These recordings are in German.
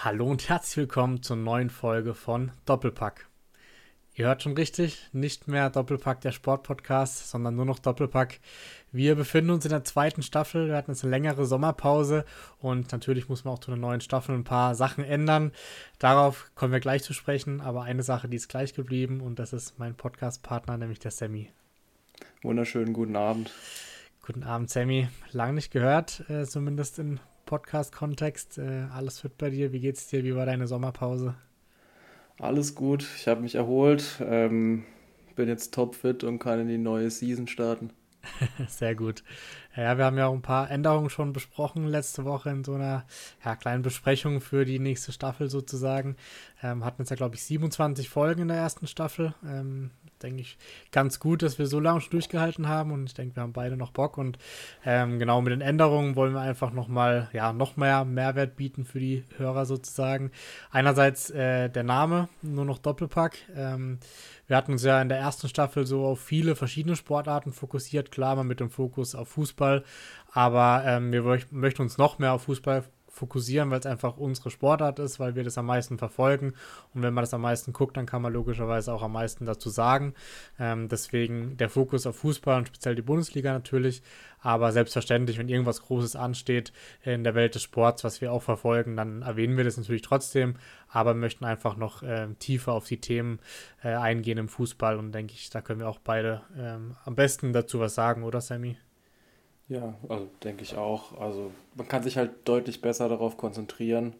Hallo und herzlich willkommen zur neuen Folge von Doppelpack. Ihr hört schon richtig, nicht mehr Doppelpack der Sportpodcast, sondern nur noch Doppelpack. Wir befinden uns in der zweiten Staffel. Wir hatten jetzt eine längere Sommerpause und natürlich muss man auch zu einer neuen Staffel ein paar Sachen ändern. Darauf kommen wir gleich zu sprechen, aber eine Sache, die ist gleich geblieben und das ist mein Podcast-Partner, nämlich der Sammy. Wunderschönen guten Abend. Guten Abend, Sammy. Lang nicht gehört, äh, zumindest in Podcast-Kontext. Äh, alles fit bei dir? Wie geht's dir? Wie war deine Sommerpause? Alles gut. Ich habe mich erholt. Ähm, bin jetzt topfit und kann in die neue Season starten. Sehr gut. Ja, wir haben ja auch ein paar Änderungen schon besprochen letzte Woche in so einer ja, kleinen Besprechung für die nächste Staffel sozusagen. Ähm, hatten jetzt ja, glaube ich, 27 Folgen in der ersten Staffel. Ähm, denke ich, ganz gut, dass wir so lange schon durchgehalten haben und ich denke, wir haben beide noch Bock und ähm, genau mit den Änderungen wollen wir einfach nochmal, ja, noch mehr Mehrwert bieten für die Hörer sozusagen. Einerseits äh, der Name, nur noch Doppelpack. Ähm, wir hatten uns ja in der ersten Staffel so auf viele verschiedene Sportarten fokussiert, klar, mal mit dem Fokus auf Fußball, aber ähm, wir möchten uns noch mehr auf Fußball fokussieren, weil es einfach unsere Sportart ist, weil wir das am meisten verfolgen. Und wenn man das am meisten guckt, dann kann man logischerweise auch am meisten dazu sagen. Ähm, deswegen der Fokus auf Fußball und speziell die Bundesliga natürlich. Aber selbstverständlich, wenn irgendwas Großes ansteht in der Welt des Sports, was wir auch verfolgen, dann erwähnen wir das natürlich trotzdem. Aber möchten einfach noch äh, tiefer auf die Themen äh, eingehen im Fußball. Und denke ich, da können wir auch beide ähm, am besten dazu was sagen, oder Sammy? Ja, also denke ich auch. Also man kann sich halt deutlich besser darauf konzentrieren.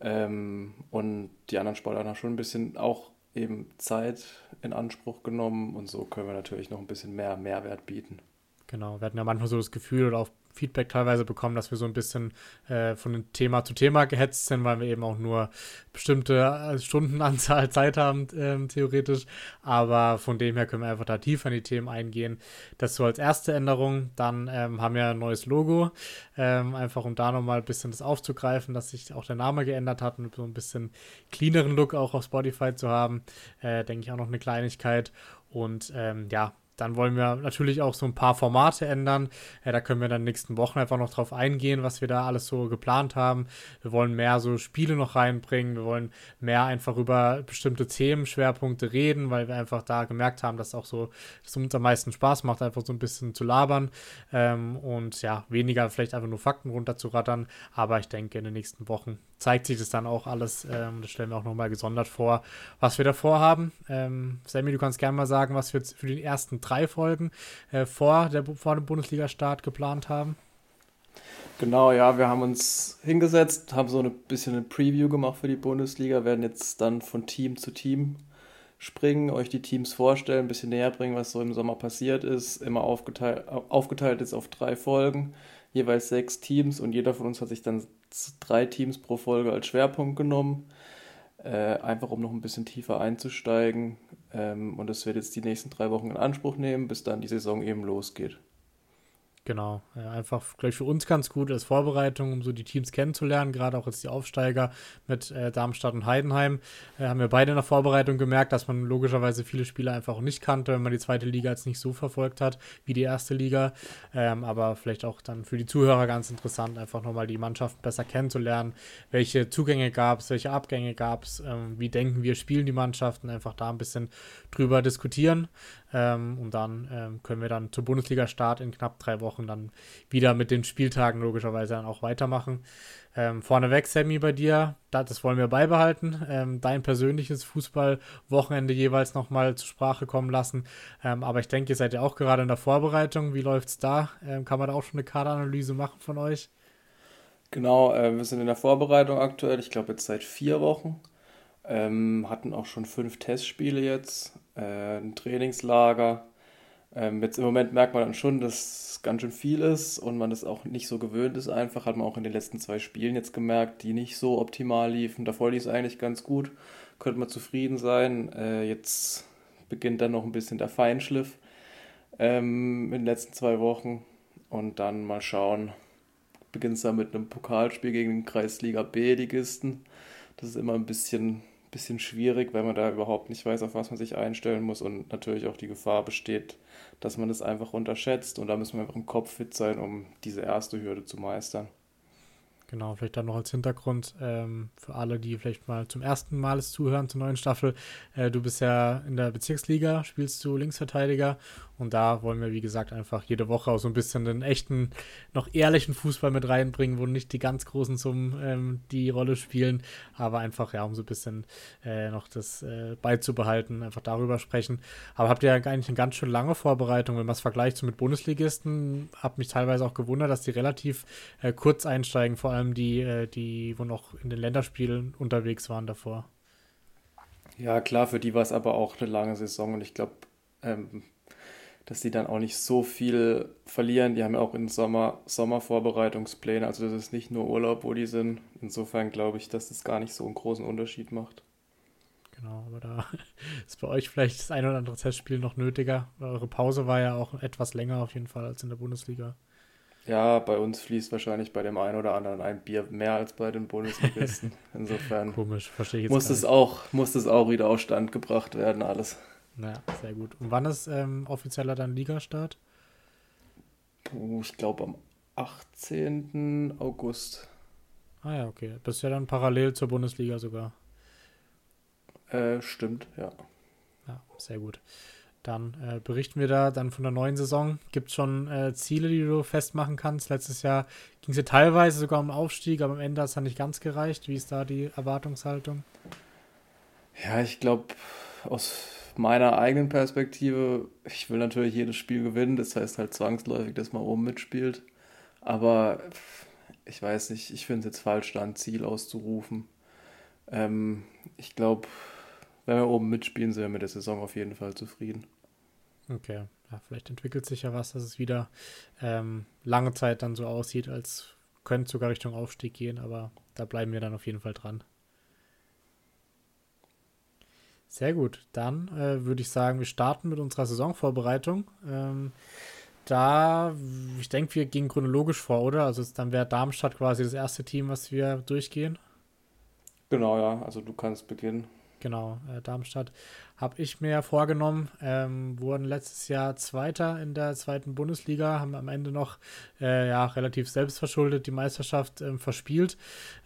Ähm, und die anderen Sportler haben schon ein bisschen auch eben Zeit in Anspruch genommen und so können wir natürlich noch ein bisschen mehr Mehrwert bieten. Genau, wir hatten ja manchmal so das Gefühl oder auch Feedback teilweise bekommen, dass wir so ein bisschen äh, von Thema zu Thema gehetzt sind, weil wir eben auch nur bestimmte äh, Stundenanzahl Zeit haben, ähm, theoretisch. Aber von dem her können wir einfach da tiefer in die Themen eingehen. Das so als erste Änderung. Dann ähm, haben wir ein neues Logo, ähm, einfach um da nochmal ein bisschen das aufzugreifen, dass sich auch der Name geändert hat und so ein bisschen cleaneren Look auch auf Spotify zu haben. Äh, denke ich auch noch eine Kleinigkeit. Und ähm, ja, dann wollen wir natürlich auch so ein paar Formate ändern. Ja, da können wir dann nächsten Wochen einfach noch drauf eingehen, was wir da alles so geplant haben. Wir wollen mehr so Spiele noch reinbringen. Wir wollen mehr einfach über bestimmte Themenschwerpunkte reden, weil wir einfach da gemerkt haben, dass auch so, dass uns am meisten Spaß macht, einfach so ein bisschen zu labern. Ähm, und ja, weniger vielleicht einfach nur Fakten runterzurattern. Aber ich denke, in den nächsten Wochen zeigt sich das dann auch alles. Ähm, das stellen wir auch nochmal gesondert vor, was wir da vorhaben. Ähm, Sammy, du kannst gerne mal sagen, was wir für die ersten drei Folgen äh, vor, der, vor dem Bundesliga-Start geplant haben. Genau, ja, wir haben uns hingesetzt, haben so ein bisschen eine Preview gemacht für die Bundesliga, werden jetzt dann von Team zu Team springen, euch die Teams vorstellen, ein bisschen näher bringen, was so im Sommer passiert ist. Immer aufgeteilt, aufgeteilt ist auf drei Folgen, jeweils sechs Teams und jeder von uns hat sich dann drei Teams pro Folge als Schwerpunkt genommen. Äh, einfach um noch ein bisschen tiefer einzusteigen. Ähm, und das wird jetzt die nächsten drei Wochen in Anspruch nehmen, bis dann die Saison eben losgeht. Genau, einfach gleich für uns ganz gut als Vorbereitung, um so die Teams kennenzulernen, gerade auch jetzt die Aufsteiger mit äh, Darmstadt und Heidenheim. Äh, haben wir beide in der Vorbereitung gemerkt, dass man logischerweise viele Spieler einfach auch nicht kannte, wenn man die zweite Liga jetzt nicht so verfolgt hat wie die erste Liga. Ähm, aber vielleicht auch dann für die Zuhörer ganz interessant, einfach nochmal die Mannschaften besser kennenzulernen. Welche Zugänge gab es, welche Abgänge gab es, ähm, wie denken wir, spielen die Mannschaften, einfach da ein bisschen drüber diskutieren. Ähm, und dann ähm, können wir dann zur Bundesliga-Start in knapp drei Wochen dann wieder mit den Spieltagen logischerweise dann auch weitermachen. Ähm, vorneweg, Sammy, bei dir, das wollen wir beibehalten. Ähm, dein persönliches Fußballwochenende jeweils nochmal zur Sprache kommen lassen. Ähm, aber ich denke, ihr seid ja auch gerade in der Vorbereitung. Wie läuft es da? Ähm, kann man da auch schon eine Kaderanalyse machen von euch? Genau, äh, wir sind in der Vorbereitung aktuell. Ich glaube, jetzt seit vier Wochen. Ähm, hatten auch schon fünf Testspiele jetzt, äh, ein Trainingslager. Ähm, jetzt im Moment merkt man dann schon, dass ganz schön viel ist und man das auch nicht so gewöhnt ist. Einfach hat man auch in den letzten zwei Spielen jetzt gemerkt, die nicht so optimal liefen. Davor lief es eigentlich ganz gut, könnte man zufrieden sein. Äh, jetzt beginnt dann noch ein bisschen der Feinschliff ähm, in den letzten zwei Wochen und dann mal schauen. Beginnt es dann mit einem Pokalspiel gegen den Kreisliga B-Ligisten. Das ist immer ein bisschen bisschen schwierig, weil man da überhaupt nicht weiß, auf was man sich einstellen muss und natürlich auch die Gefahr besteht, dass man das einfach unterschätzt und da müssen wir einfach im Kopf fit sein, um diese erste Hürde zu meistern. Genau, vielleicht dann noch als Hintergrund ähm, für alle, die vielleicht mal zum ersten Mal zuhören zur neuen Staffel. Äh, du bist ja in der Bezirksliga, spielst du Linksverteidiger und da wollen wir, wie gesagt, einfach jede Woche auch so ein bisschen den echten, noch ehrlichen Fußball mit reinbringen, wo nicht die ganz großen Summen ähm, die Rolle spielen, aber einfach, ja, um so ein bisschen äh, noch das äh, beizubehalten, einfach darüber sprechen. Aber habt ihr ja eigentlich eine ganz schön lange Vorbereitung, wenn man es vergleicht so mit Bundesligisten, hab mich teilweise auch gewundert, dass die relativ äh, kurz einsteigen, vor allem die, äh, die, wo noch in den Länderspielen unterwegs waren davor. Ja, klar, für die war es aber auch eine lange Saison und ich glaube, ähm, dass die dann auch nicht so viel verlieren. Die haben ja auch im Sommer Sommervorbereitungspläne, also das ist nicht nur Urlaub, wo die sind. Insofern glaube ich, dass das gar nicht so einen großen Unterschied macht. Genau, aber da ist bei euch vielleicht das ein oder andere Testspiel noch nötiger. Eure Pause war ja auch etwas länger auf jeden Fall als in der Bundesliga. Ja, bei uns fließt wahrscheinlich bei dem einen oder anderen ein Bier mehr als bei den Bundesligisten. Insofern Komisch, verstehe ich jetzt muss es auch muss es auch wieder auf Stand gebracht werden alles. Ja, sehr gut. Und wann ist ähm, offizieller dann Ligastart? Puh, ich glaube am 18. August. Ah ja, okay. Das ist ja dann parallel zur Bundesliga sogar. Äh, stimmt, ja. Ja, sehr gut. Dann äh, berichten wir da dann von der neuen Saison. Gibt es schon äh, Ziele, die du festmachen kannst? Letztes Jahr ging es ja teilweise sogar um Aufstieg, aber am Ende hat es dann nicht ganz gereicht. Wie ist da die Erwartungshaltung? Ja, ich glaube, aus meiner eigenen Perspektive, ich will natürlich jedes Spiel gewinnen, das heißt halt zwangsläufig, dass man oben mitspielt. Aber ich weiß nicht, ich finde es jetzt falsch, da ein Ziel auszurufen. Ähm, ich glaube, wenn wir oben mitspielen, sind wir mit der Saison auf jeden Fall zufrieden. Okay, ja, vielleicht entwickelt sich ja was, dass es wieder ähm, lange Zeit dann so aussieht, als könnte sogar Richtung Aufstieg gehen, aber da bleiben wir dann auf jeden Fall dran. Sehr gut. Dann äh, würde ich sagen, wir starten mit unserer Saisonvorbereitung. Ähm, da, ich denke, wir gehen chronologisch vor, oder? Also dann wäre Darmstadt quasi das erste Team, was wir durchgehen. Genau, ja. Also du kannst beginnen. Genau, äh, Darmstadt habe ich mir vorgenommen. Ähm, wurden letztes Jahr Zweiter in der zweiten Bundesliga, haben am Ende noch äh, ja, relativ selbstverschuldet die Meisterschaft ähm, verspielt.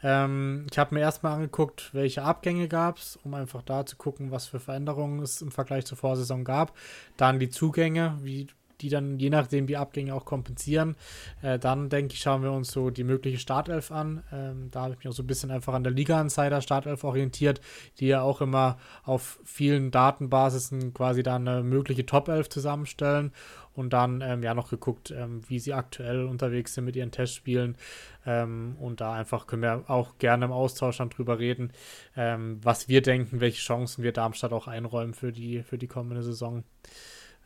Ähm, ich habe mir erstmal angeguckt, welche Abgänge gab es, um einfach da zu gucken, was für Veränderungen es im Vergleich zur Vorsaison gab. Dann die Zugänge, wie die dann je nachdem die Abgänge auch kompensieren. Äh, dann denke ich, schauen wir uns so die mögliche Startelf an. Ähm, da habe ich mich auch so ein bisschen einfach an der Liga-Insider Startelf orientiert, die ja auch immer auf vielen Datenbasisen quasi dann eine mögliche Top-Elf zusammenstellen und dann ähm, ja noch geguckt, ähm, wie sie aktuell unterwegs sind mit ihren Testspielen. Ähm, und da einfach können wir auch gerne im Austausch dann drüber reden, ähm, was wir denken, welche Chancen wir Darmstadt auch einräumen für die, für die kommende Saison.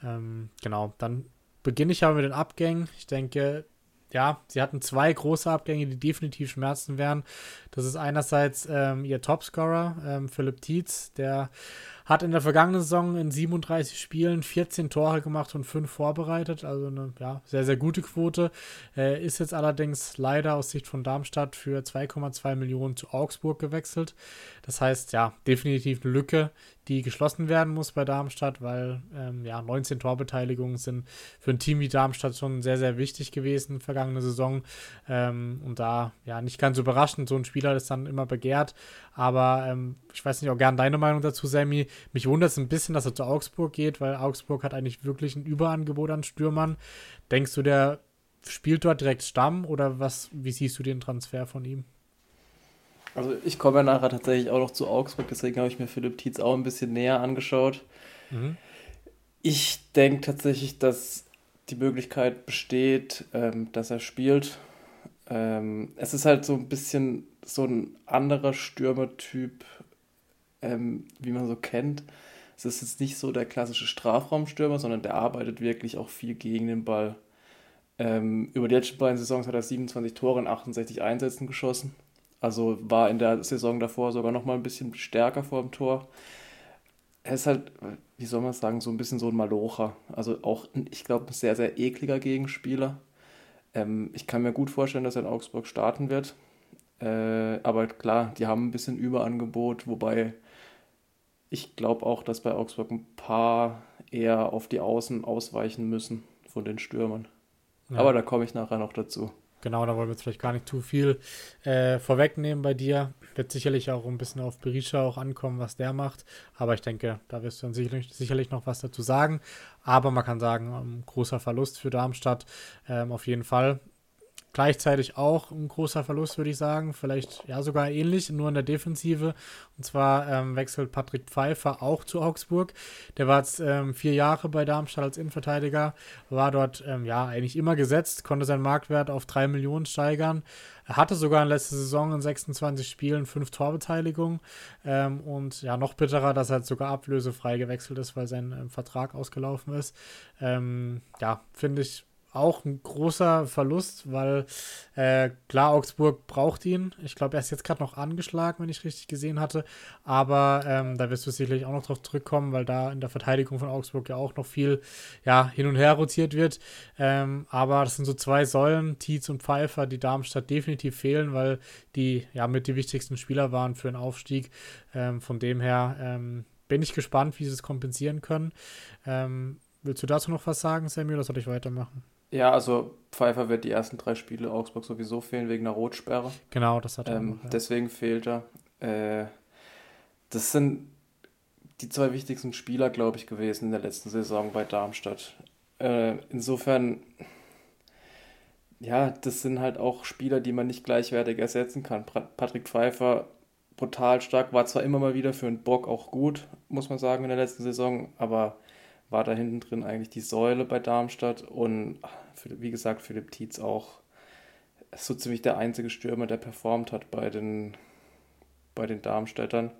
Ähm, genau, dann beginne ich aber mit den Abgängen. Ich denke, ja, sie hatten zwei große Abgänge, die definitiv Schmerzen wären. Das ist einerseits ähm, ihr Topscorer, ähm, Philipp Tietz, der hat in der vergangenen Saison in 37 Spielen 14 Tore gemacht und 5 vorbereitet. Also eine ja, sehr, sehr gute Quote. Äh, ist jetzt allerdings leider aus Sicht von Darmstadt für 2,2 Millionen zu Augsburg gewechselt. Das heißt, ja, definitiv eine Lücke, die geschlossen werden muss bei Darmstadt, weil ähm, ja, 19 Torbeteiligungen sind für ein Team wie Darmstadt schon sehr, sehr wichtig gewesen vergangene Saison. Ähm, und da, ja, nicht ganz überraschend, so ein Spieler ist dann immer begehrt. Aber ähm, ich weiß nicht, auch gern deine Meinung dazu, Sammy. Mich wundert es ein bisschen, dass er zu Augsburg geht, weil Augsburg hat eigentlich wirklich ein Überangebot an Stürmern. Denkst du, der spielt dort direkt Stamm oder was, wie siehst du den Transfer von ihm? Also ich komme ja nachher tatsächlich auch noch zu Augsburg, deswegen habe ich mir Philipp Tietz auch ein bisschen näher angeschaut. Mhm. Ich denke tatsächlich, dass die Möglichkeit besteht, ähm, dass er spielt. Ähm, es ist halt so ein bisschen so ein anderer Stürmertyp, ähm, wie man so kennt. Es ist jetzt nicht so der klassische Strafraumstürmer, sondern der arbeitet wirklich auch viel gegen den Ball. Ähm, über die letzten beiden Saisons hat er 27 Tore in 68 Einsätzen geschossen. Also war in der Saison davor sogar noch mal ein bisschen stärker vor dem Tor. Er ist halt, wie soll man sagen, so ein bisschen so ein Malocher. Also auch, ich glaube, ein sehr, sehr ekliger Gegenspieler. Ähm, ich kann mir gut vorstellen, dass er in Augsburg starten wird. Äh, aber klar, die haben ein bisschen Überangebot, wobei ich glaube auch, dass bei Augsburg ein paar eher auf die Außen ausweichen müssen von den Stürmern. Ja. Aber da komme ich nachher noch dazu. Genau, da wollen wir jetzt vielleicht gar nicht zu viel äh, vorwegnehmen bei dir. Wird sicherlich auch ein bisschen auf Berisha auch ankommen, was der macht. Aber ich denke, da wirst du dann sicherlich, sicherlich noch was dazu sagen. Aber man kann sagen, ein großer Verlust für Darmstadt ähm, auf jeden Fall. Gleichzeitig auch ein großer Verlust, würde ich sagen. Vielleicht ja sogar ähnlich, nur in der Defensive. Und zwar ähm, wechselt Patrick Pfeiffer auch zu Augsburg. Der war jetzt ähm, vier Jahre bei Darmstadt als Innenverteidiger, war dort ähm, ja eigentlich immer gesetzt, konnte seinen Marktwert auf drei Millionen steigern. Er hatte sogar in letzter Saison in 26 Spielen fünf Torbeteiligungen. Ähm, und ja, noch bitterer, dass er jetzt sogar ablösefrei gewechselt ist, weil sein ähm, Vertrag ausgelaufen ist. Ähm, ja, finde ich auch ein großer Verlust, weil äh, klar, Augsburg braucht ihn. Ich glaube, er ist jetzt gerade noch angeschlagen, wenn ich richtig gesehen hatte. Aber ähm, da wirst du sicherlich auch noch drauf zurückkommen, weil da in der Verteidigung von Augsburg ja auch noch viel ja, hin und her rotiert wird. Ähm, aber das sind so zwei Säulen, Tietz und Pfeiffer, die Darmstadt definitiv fehlen, weil die ja mit die wichtigsten Spieler waren für einen Aufstieg. Ähm, von dem her ähm, bin ich gespannt, wie sie es kompensieren können. Ähm, willst du dazu noch was sagen, Samuel, oder soll ich weitermachen? Ja, also Pfeiffer wird die ersten drei Spiele Augsburg sowieso fehlen wegen einer Rotsperre. Genau, das hat er. Ähm, auch, ja. Deswegen fehlt er. Äh, das sind die zwei wichtigsten Spieler, glaube ich, gewesen in der letzten Saison bei Darmstadt. Äh, insofern, ja, das sind halt auch Spieler, die man nicht gleichwertig ersetzen kann. Patrick Pfeiffer brutal stark, war zwar immer mal wieder für einen Bock auch gut, muss man sagen, in der letzten Saison, aber war da hinten drin eigentlich die Säule bei Darmstadt und wie gesagt Philipp Tietz auch so ziemlich der einzige Stürmer, der performt hat bei den, bei den Darmstädtern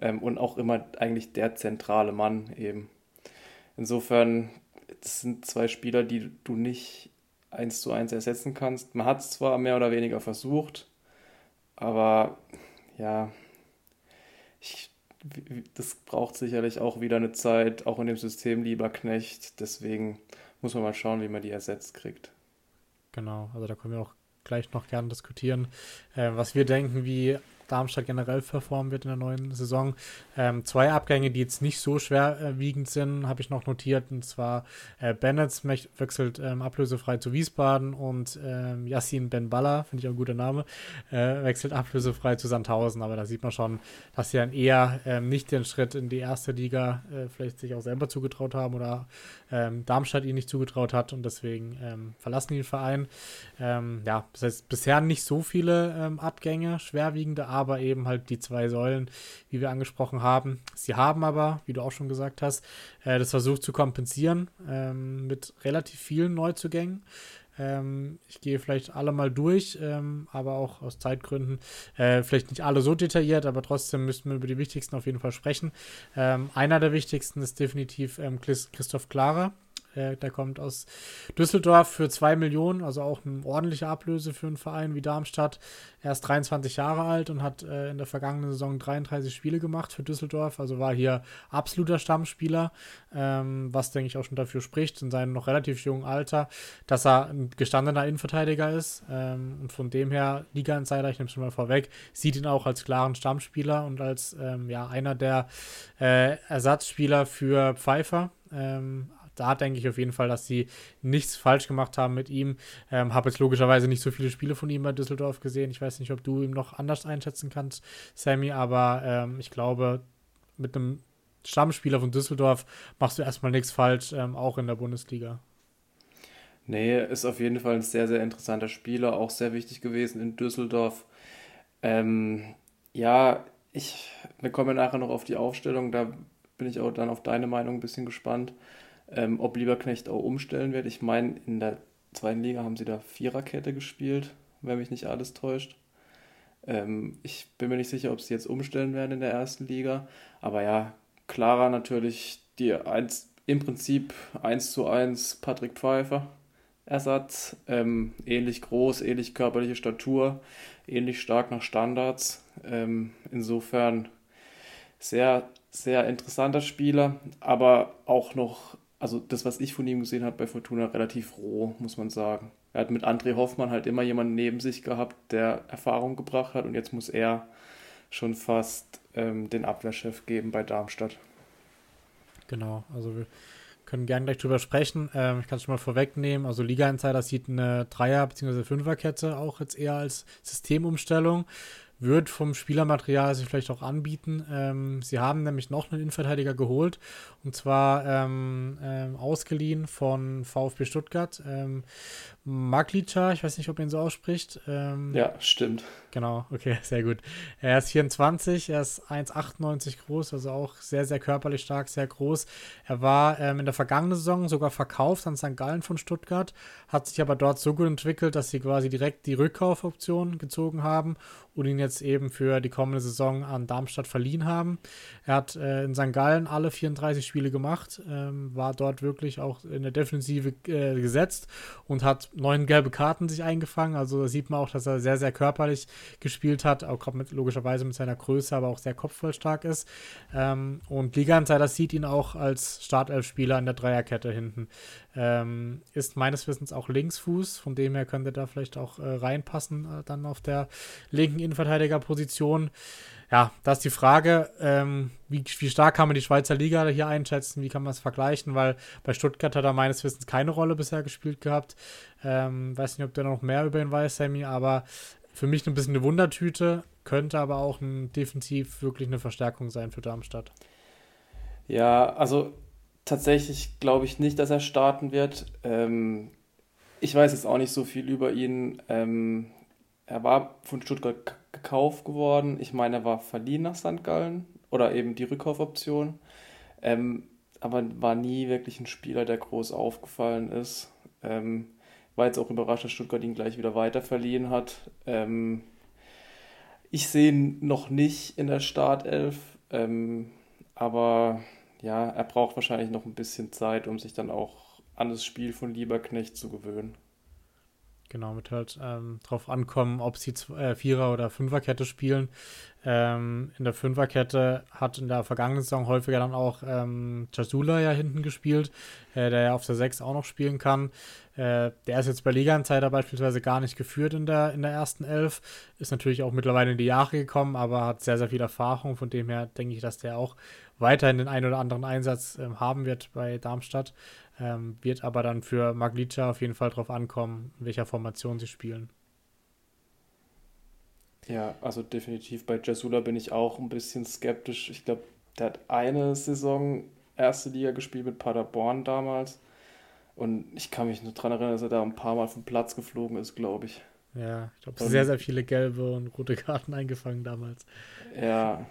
ähm, und auch immer eigentlich der zentrale Mann eben. Insofern, das sind zwei Spieler, die du nicht eins zu eins ersetzen kannst. Man hat es zwar mehr oder weniger versucht, aber ja, ich das braucht sicherlich auch wieder eine Zeit, auch in dem System Lieberknecht. Deswegen muss man mal schauen, wie man die ersetzt kriegt. Genau, also da können wir auch gleich noch gerne diskutieren, äh, was wir denken, wie Darmstadt generell performen wird in der neuen Saison. Ähm, zwei Abgänge, die jetzt nicht so schwerwiegend sind, habe ich noch notiert. Und zwar äh, Bennett wechselt ähm, ablösefrei zu Wiesbaden und ähm, Yassin Benballa, finde ich auch ein guter Name, äh, wechselt ablösefrei zu Sandhausen. Aber da sieht man schon, dass sie dann eher ähm, nicht den Schritt in die erste Liga äh, vielleicht sich auch selber zugetraut haben oder ähm, Darmstadt ihn nicht zugetraut hat und deswegen ähm, verlassen die den Verein. ja, das heißt, bisher nicht so viele Abgänge, schwerwiegende, aber aber eben halt die zwei Säulen, wie wir angesprochen haben. Sie haben aber, wie du auch schon gesagt hast, äh, das versucht zu kompensieren ähm, mit relativ vielen Neuzugängen. Ähm, ich gehe vielleicht alle mal durch, ähm, aber auch aus Zeitgründen äh, vielleicht nicht alle so detailliert, aber trotzdem müssen wir über die wichtigsten auf jeden Fall sprechen. Ähm, einer der wichtigsten ist definitiv ähm, Christoph Klara. Der kommt aus Düsseldorf für 2 Millionen, also auch eine ordentliche Ablöse für einen Verein wie Darmstadt. Er ist 23 Jahre alt und hat äh, in der vergangenen Saison 33 Spiele gemacht für Düsseldorf, also war hier absoluter Stammspieler, ähm, was denke ich auch schon dafür spricht, in seinem noch relativ jungen Alter, dass er ein gestandener Innenverteidiger ist. Ähm, und von dem her, Liga-Insider, ich nehme es schon mal vorweg, sieht ihn auch als klaren Stammspieler und als ähm, ja, einer der äh, Ersatzspieler für Pfeiffer. Ähm, da denke ich auf jeden Fall, dass sie nichts falsch gemacht haben mit ihm. Ähm, Habe jetzt logischerweise nicht so viele Spiele von ihm bei Düsseldorf gesehen. Ich weiß nicht, ob du ihn noch anders einschätzen kannst, Sammy, aber ähm, ich glaube, mit einem Stammspieler von Düsseldorf machst du erstmal nichts falsch, ähm, auch in der Bundesliga. Nee, ist auf jeden Fall ein sehr, sehr interessanter Spieler, auch sehr wichtig gewesen in Düsseldorf. Ähm, ja, ich, wir kommen nachher noch auf die Aufstellung, da bin ich auch dann auf deine Meinung ein bisschen gespannt ähm, ob Lieberknecht auch umstellen wird. Ich meine, in der zweiten Liga haben sie da Viererkette gespielt, wenn mich nicht alles täuscht. Ähm, ich bin mir nicht sicher, ob sie jetzt umstellen werden in der ersten Liga. Aber ja, Clara natürlich die eins, im Prinzip 1 zu 1 Patrick Pfeiffer. Ersatz, ähm, ähnlich groß, ähnlich körperliche Statur, ähnlich stark nach Standards. Ähm, insofern sehr, sehr interessanter Spieler, aber auch noch also das, was ich von ihm gesehen habe bei Fortuna, relativ roh, muss man sagen. Er hat mit André Hoffmann halt immer jemanden neben sich gehabt, der Erfahrung gebracht hat und jetzt muss er schon fast ähm, den Abwehrchef geben bei Darmstadt. Genau, also wir können gerne gleich drüber sprechen. Ähm, ich kann es schon mal vorwegnehmen. Also Liga Insider sieht eine Dreier- bzw. Fünferkette auch jetzt eher als Systemumstellung wird vom Spielermaterial sich vielleicht auch anbieten. Ähm, sie haben nämlich noch einen Innenverteidiger geholt und zwar ähm, ähm, ausgeliehen von VfB Stuttgart. Maglica, ich weiß nicht, ob man ihn so ausspricht. Ähm, ja, stimmt. Genau, okay, sehr gut. Er ist 24, er ist 1,98 groß, also auch sehr, sehr körperlich stark, sehr groß. Er war ähm, in der vergangenen Saison sogar verkauft an St. Gallen von Stuttgart, hat sich aber dort so gut entwickelt, dass sie quasi direkt die Rückkaufoption gezogen haben und ihn jetzt eben für die kommende Saison an Darmstadt verliehen haben. Er hat äh, in St. Gallen alle 34 Spiele gemacht, ähm, war dort wirklich auch in der Defensive äh, gesetzt und hat neun gelbe Karten sich eingefangen. Also da sieht man auch, dass er sehr, sehr körperlich gespielt hat, auch mit, logischerweise mit seiner Größe, aber auch sehr kopfballstark ist. Ähm, und Liga Insider sieht ihn auch als Startelf-Spieler in der Dreierkette hinten. Ähm, ist meines Wissens auch Linksfuß, von dem her könnte da vielleicht auch äh, reinpassen, äh, dann auf der linken Innenverteidigerposition. Ja, da ist die Frage, ähm, wie, wie stark kann man die Schweizer Liga hier einschätzen, wie kann man es vergleichen, weil bei Stuttgart hat er meines Wissens keine Rolle bisher gespielt gehabt. Ähm, weiß nicht, ob du noch mehr über ihn weiß, Sammy, aber für mich ein bisschen eine Wundertüte, könnte aber auch ein defensiv wirklich eine Verstärkung sein für Darmstadt. Ja, also tatsächlich glaube ich nicht, dass er starten wird. Ähm, ich weiß jetzt auch nicht so viel über ihn. Ähm, er war von Stuttgart gekauft geworden. Ich meine, er war verliehen nach St. Gallen oder eben die Rückkaufoption. Ähm, aber war nie wirklich ein Spieler, der groß aufgefallen ist. Ähm, war jetzt auch überrascht, dass Stuttgart ihn gleich wieder weiter verliehen hat. Ähm, ich sehe ihn noch nicht in der Startelf, ähm, aber ja, er braucht wahrscheinlich noch ein bisschen Zeit, um sich dann auch an das Spiel von Lieberknecht zu gewöhnen. Genau, mit halt ähm, drauf ankommen, ob sie äh, Vierer- oder Fünferkette spielen. Ähm, in der Fünferkette hat in der vergangenen Saison häufiger dann auch ähm, Jasula ja hinten gespielt, äh, der ja auf der 6 auch noch spielen kann. Äh, der ist jetzt bei Liga-Insider beispielsweise gar nicht geführt in der, in der ersten Elf. Ist natürlich auch mittlerweile in die Jahre gekommen, aber hat sehr, sehr viel Erfahrung. Von dem her denke ich, dass der auch weiterhin den einen oder anderen Einsatz ähm, haben wird bei Darmstadt. Ähm, wird aber dann für Maglica auf jeden Fall darauf ankommen, in welcher Formation sie spielen. Ja, also definitiv bei Jasula bin ich auch ein bisschen skeptisch. Ich glaube, der hat eine Saison erste Liga gespielt mit Paderborn damals. Und ich kann mich nur daran erinnern, dass er da ein paar Mal vom Platz geflogen ist, glaube ich. Ja, ich glaube, sehr, sehr viele gelbe und rote Karten eingefangen damals. Ja,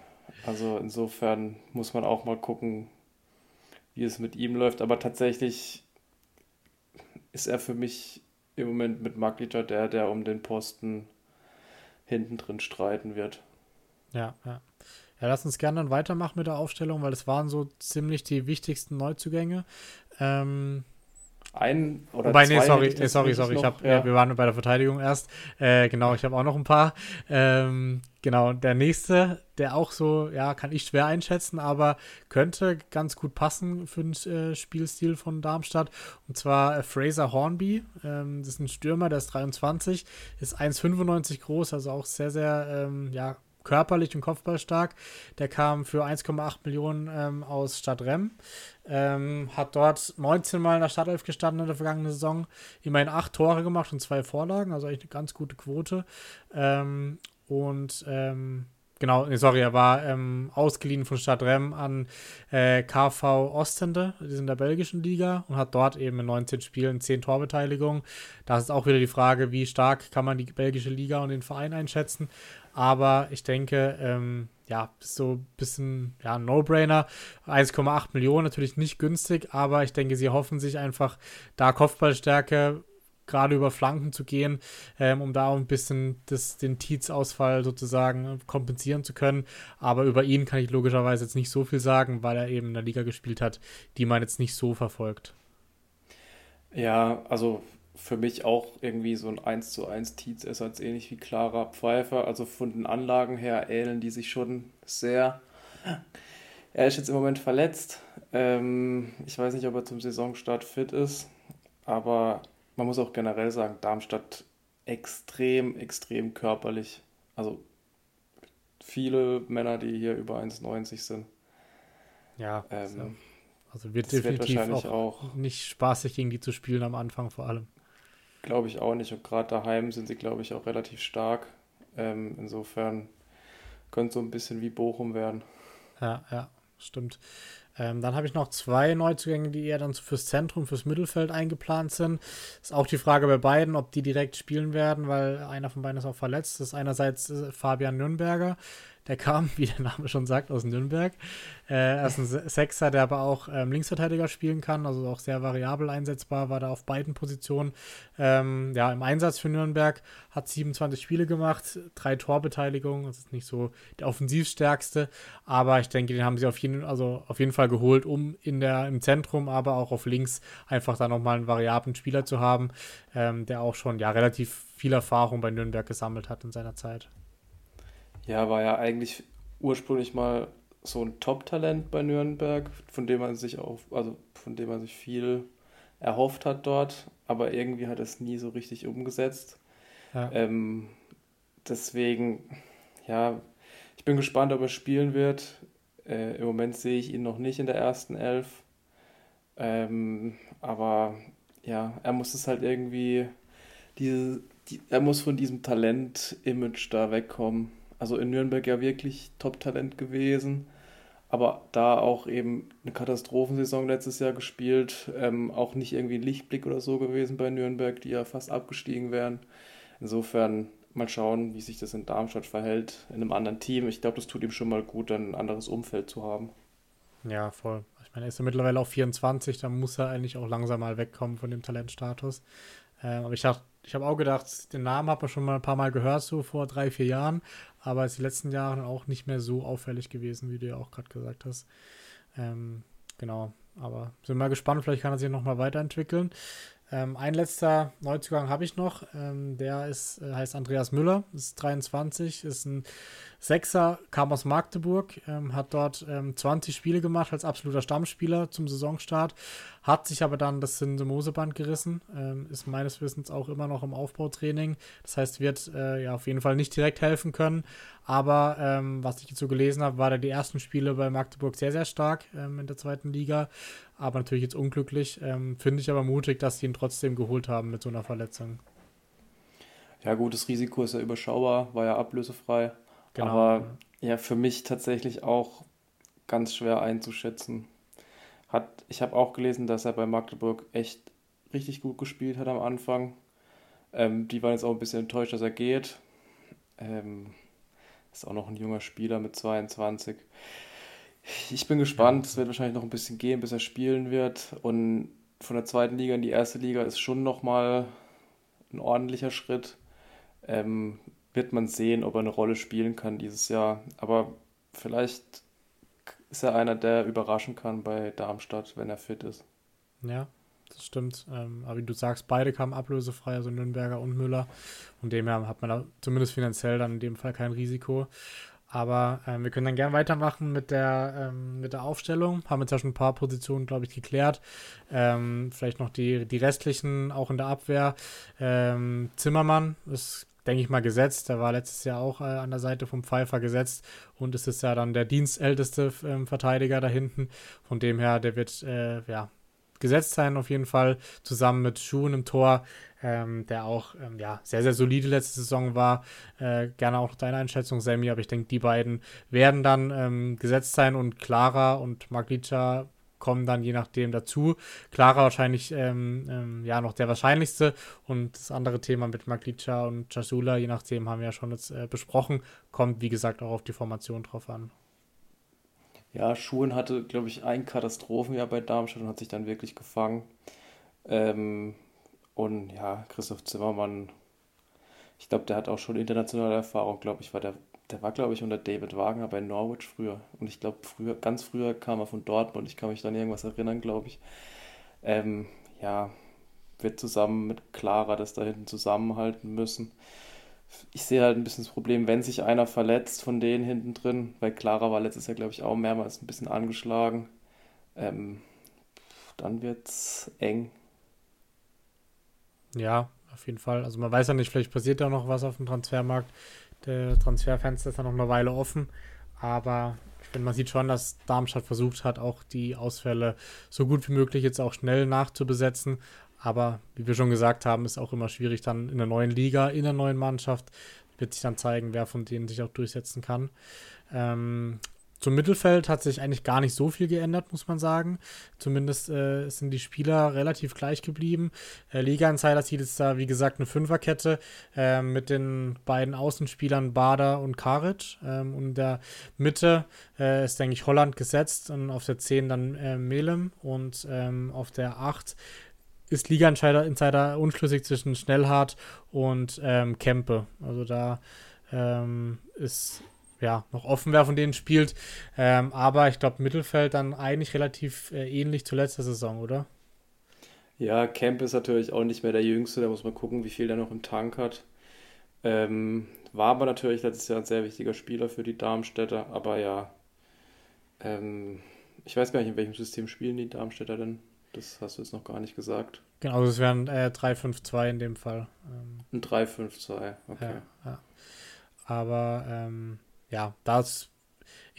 also insofern muss man auch mal gucken, wie es mit ihm läuft. Aber tatsächlich ist er für mich im Moment mit Maglica der, der um den Posten hinten drin streiten wird. Ja, ja. Ja, lass uns gerne dann weitermachen mit der Aufstellung, weil es waren so ziemlich die wichtigsten Neuzugänge. Ähm, ein oder Wobei, zwei. Nee, sorry, nee, sorry, sorry. Ich hab, ja. wir waren bei der Verteidigung erst. Äh, genau, ich habe auch noch ein paar. Ähm, genau, der nächste, der auch so, ja, kann ich schwer einschätzen, aber könnte ganz gut passen für den äh, Spielstil von Darmstadt. Und zwar äh, Fraser Hornby. Ähm, das ist ein Stürmer, der ist 23, ist 1,95 groß, also auch sehr, sehr, ähm, ja, körperlich und kopfballstark. Der kam für 1,8 Millionen ähm, aus Stadtrem. Ähm, hat dort 19 Mal in der Startelf gestanden in der vergangenen Saison. Immerhin 8 Tore gemacht und 2 Vorlagen, also eigentlich eine ganz gute Quote. Ähm, und ähm, genau, nee, sorry, er war ähm, ausgeliehen von Stadtrem an äh, KV Ostende, die sind in der belgischen Liga und hat dort eben in 19 Spielen 10 Torbeteiligungen. Da ist auch wieder die Frage, wie stark kann man die belgische Liga und den Verein einschätzen. Aber ich denke, ähm, ja, so ein bisschen, ja, No-Brainer. 1,8 Millionen, natürlich nicht günstig, aber ich denke, sie hoffen sich einfach, da Kopfballstärke gerade über Flanken zu gehen, ähm, um da auch ein bisschen das, den Tietz-Ausfall sozusagen kompensieren zu können. Aber über ihn kann ich logischerweise jetzt nicht so viel sagen, weil er eben in der Liga gespielt hat, die man jetzt nicht so verfolgt. Ja, also für mich auch irgendwie so ein 1 zu 1 Tietz ist als ähnlich wie Clara Pfeiffer. Also von den Anlagen her ähneln die sich schon sehr. Er ist jetzt im Moment verletzt. Ähm, ich weiß nicht, ob er zum Saisonstart fit ist, aber man muss auch generell sagen, Darmstadt extrem, extrem körperlich. Also viele Männer, die hier über 1,90 sind. Ja, ähm, Also wird definitiv wird auch, auch, nicht spaßig gegen die zu spielen am Anfang vor allem. Glaube ich auch nicht. Und gerade daheim sind sie, glaube ich, auch relativ stark. Ähm, insofern könnte so ein bisschen wie Bochum werden. Ja, ja, stimmt. Ähm, dann habe ich noch zwei Neuzugänge, die eher dann fürs Zentrum, fürs Mittelfeld eingeplant sind. Ist auch die Frage bei beiden, ob die direkt spielen werden, weil einer von beiden ist auch verletzt. Das ist einerseits äh, Fabian Nürnberger, der kam, wie der Name schon sagt, aus Nürnberg. Äh, er ist ein Sechser, der aber auch ähm, Linksverteidiger spielen kann, also auch sehr variabel einsetzbar, war da auf beiden Positionen. Ähm, ja, im Einsatz für Nürnberg, hat 27 Spiele gemacht, drei Torbeteiligungen, das ist nicht so der offensivstärkste, aber ich denke, den haben sie auf jeden, also auf jeden Fall geholt, um in der, im Zentrum, aber auch auf links einfach da nochmal einen variablen Spieler zu haben, ähm, der auch schon ja relativ viel Erfahrung bei Nürnberg gesammelt hat in seiner Zeit. Ja, war ja eigentlich ursprünglich mal so ein Top-Talent bei Nürnberg, von dem man sich auch, also von dem man sich viel erhofft hat dort, aber irgendwie hat es nie so richtig umgesetzt. Ja. Ähm, deswegen, ja, ich bin gespannt, ob er spielen wird. Äh, Im Moment sehe ich ihn noch nicht in der ersten Elf. Ähm, aber ja, er muss es halt irgendwie, diese, die, er muss von diesem Talent-Image da wegkommen also in Nürnberg ja wirklich Top-Talent gewesen, aber da auch eben eine Katastrophensaison letztes Jahr gespielt, ähm, auch nicht irgendwie ein Lichtblick oder so gewesen bei Nürnberg, die ja fast abgestiegen wären. Insofern mal schauen, wie sich das in Darmstadt verhält, in einem anderen Team. Ich glaube, das tut ihm schon mal gut, ein anderes Umfeld zu haben. Ja, voll. Ich meine, er ist ja mittlerweile auch 24, da muss er eigentlich auch langsam mal wegkommen von dem Talentstatus. Ähm, aber ich dachte, ich habe auch gedacht, den Namen habe ich schon mal ein paar Mal gehört, so vor drei, vier Jahren, aber ist die letzten Jahre auch nicht mehr so auffällig gewesen, wie du ja auch gerade gesagt hast. Ähm, genau, aber sind mal gespannt, vielleicht kann er sich nochmal weiterentwickeln. Ähm, ein letzter Neuzugang habe ich noch. Ähm, der ist, äh, heißt Andreas Müller, ist 23, ist ein Sechser, kam aus Magdeburg, ähm, hat dort 20 ähm, Spiele gemacht als absoluter Stammspieler zum Saisonstart, hat sich aber dann das Syndemoseband gerissen, ähm, ist meines Wissens auch immer noch im Aufbautraining. Das heißt, wird äh, ja auf jeden Fall nicht direkt helfen können. Aber ähm, was ich jetzt so gelesen habe, war da die ersten Spiele bei Magdeburg sehr, sehr stark in der zweiten Liga aber natürlich jetzt unglücklich. Ähm, Finde ich aber mutig, dass sie ihn trotzdem geholt haben mit so einer Verletzung. Ja, gut, das Risiko ist ja überschaubar, war ja ablösefrei. Genau. Aber ja, für mich tatsächlich auch ganz schwer einzuschätzen. Hat, ich habe auch gelesen, dass er bei Magdeburg echt richtig gut gespielt hat am Anfang. Ähm, die waren jetzt auch ein bisschen enttäuscht, dass er geht. Ähm, ist auch noch ein junger Spieler mit 22. Ich bin gespannt. Es wird wahrscheinlich noch ein bisschen gehen, bis er spielen wird. Und von der zweiten Liga in die erste Liga ist schon nochmal ein ordentlicher Schritt. Ähm, wird man sehen, ob er eine Rolle spielen kann dieses Jahr. Aber vielleicht ist er einer, der überraschen kann bei Darmstadt, wenn er fit ist. Ja, das stimmt. Ähm, aber wie du sagst, beide kamen ablösefrei, also Nürnberger und Müller. Von dem her hat man da zumindest finanziell dann in dem Fall kein Risiko. Aber ähm, wir können dann gerne weitermachen mit der, ähm, mit der Aufstellung. Haben jetzt ja schon ein paar Positionen, glaube ich, geklärt. Ähm, vielleicht noch die, die restlichen, auch in der Abwehr. Ähm, Zimmermann ist, denke ich mal, gesetzt. Der war letztes Jahr auch äh, an der Seite vom Pfeiffer gesetzt und ist es ja dann der dienstälteste ähm, Verteidiger da hinten. Von dem her, der wird äh, ja, gesetzt sein, auf jeden Fall, zusammen mit Schuhen im Tor ähm, der auch ähm, ja, sehr, sehr solide letzte Saison war. Äh, gerne auch deine Einschätzung, Sammy, aber ich denke, die beiden werden dann ähm, gesetzt sein und Clara und Maglica kommen dann je nachdem dazu. Clara wahrscheinlich ähm, ähm, ja noch der wahrscheinlichste und das andere Thema mit Maglica und Chasula, je nachdem haben wir ja schon jetzt äh, besprochen, kommt wie gesagt auch auf die Formation drauf an. Ja, Schuhen hatte, glaube ich, ein Katastrophenjahr bei Darmstadt und hat sich dann wirklich gefangen. Ähm, und ja, Christoph Zimmermann, ich glaube, der hat auch schon internationale Erfahrung, glaube ich, war der, der war, glaube ich, unter David Wagner bei Norwich früher. Und ich glaube, früher, ganz früher kam er von Dortmund. Ich kann mich dann irgendwas erinnern, glaube ich. Ähm, ja, wird zusammen mit Clara das da hinten zusammenhalten müssen. Ich sehe halt ein bisschen das Problem, wenn sich einer verletzt von denen hinten drin, weil Clara war letztes Jahr, glaube ich, auch mehrmals ein bisschen angeschlagen. Ähm, dann es eng. Ja, auf jeden Fall. Also man weiß ja nicht, vielleicht passiert da noch was auf dem Transfermarkt. Der Transferfenster ist ja noch eine Weile offen. Aber ich denn man sieht schon, dass Darmstadt versucht hat, auch die Ausfälle so gut wie möglich jetzt auch schnell nachzubesetzen. Aber wie wir schon gesagt haben, ist auch immer schwierig dann in der neuen Liga, in der neuen Mannschaft, wird sich dann zeigen, wer von denen sich auch durchsetzen kann. Ähm, zum Mittelfeld hat sich eigentlich gar nicht so viel geändert, muss man sagen. Zumindest äh, sind die Spieler relativ gleich geblieben. Äh, Liga Insider sieht jetzt da, wie gesagt, eine Fünferkette äh, mit den beiden Außenspielern Bader und Karic. Ähm, und in der Mitte äh, ist, denke ich, Holland gesetzt und auf der 10 dann äh, Melem und ähm, auf der 8 ist Liga-Insider Insider unschlüssig zwischen Schnellhardt und ähm, Kempe. Also da ähm, ist ja noch offen, wer von denen spielt. Ähm, aber ich glaube, Mittelfeld dann eigentlich relativ äh, ähnlich zur letzten Saison, oder? Ja, Kempe ist natürlich auch nicht mehr der Jüngste. Da muss man gucken, wie viel der noch im Tank hat. Ähm, war aber natürlich letztes Jahr ein sehr wichtiger Spieler für die Darmstädter. Aber ja, ähm, ich weiß gar nicht, in welchem System spielen die Darmstädter denn? Das hast du jetzt noch gar nicht gesagt. Genau, also es wären äh, 3-5-2 in dem Fall. Ähm, ein 3-5-2, okay. Ja, ja. Aber ähm, ja, das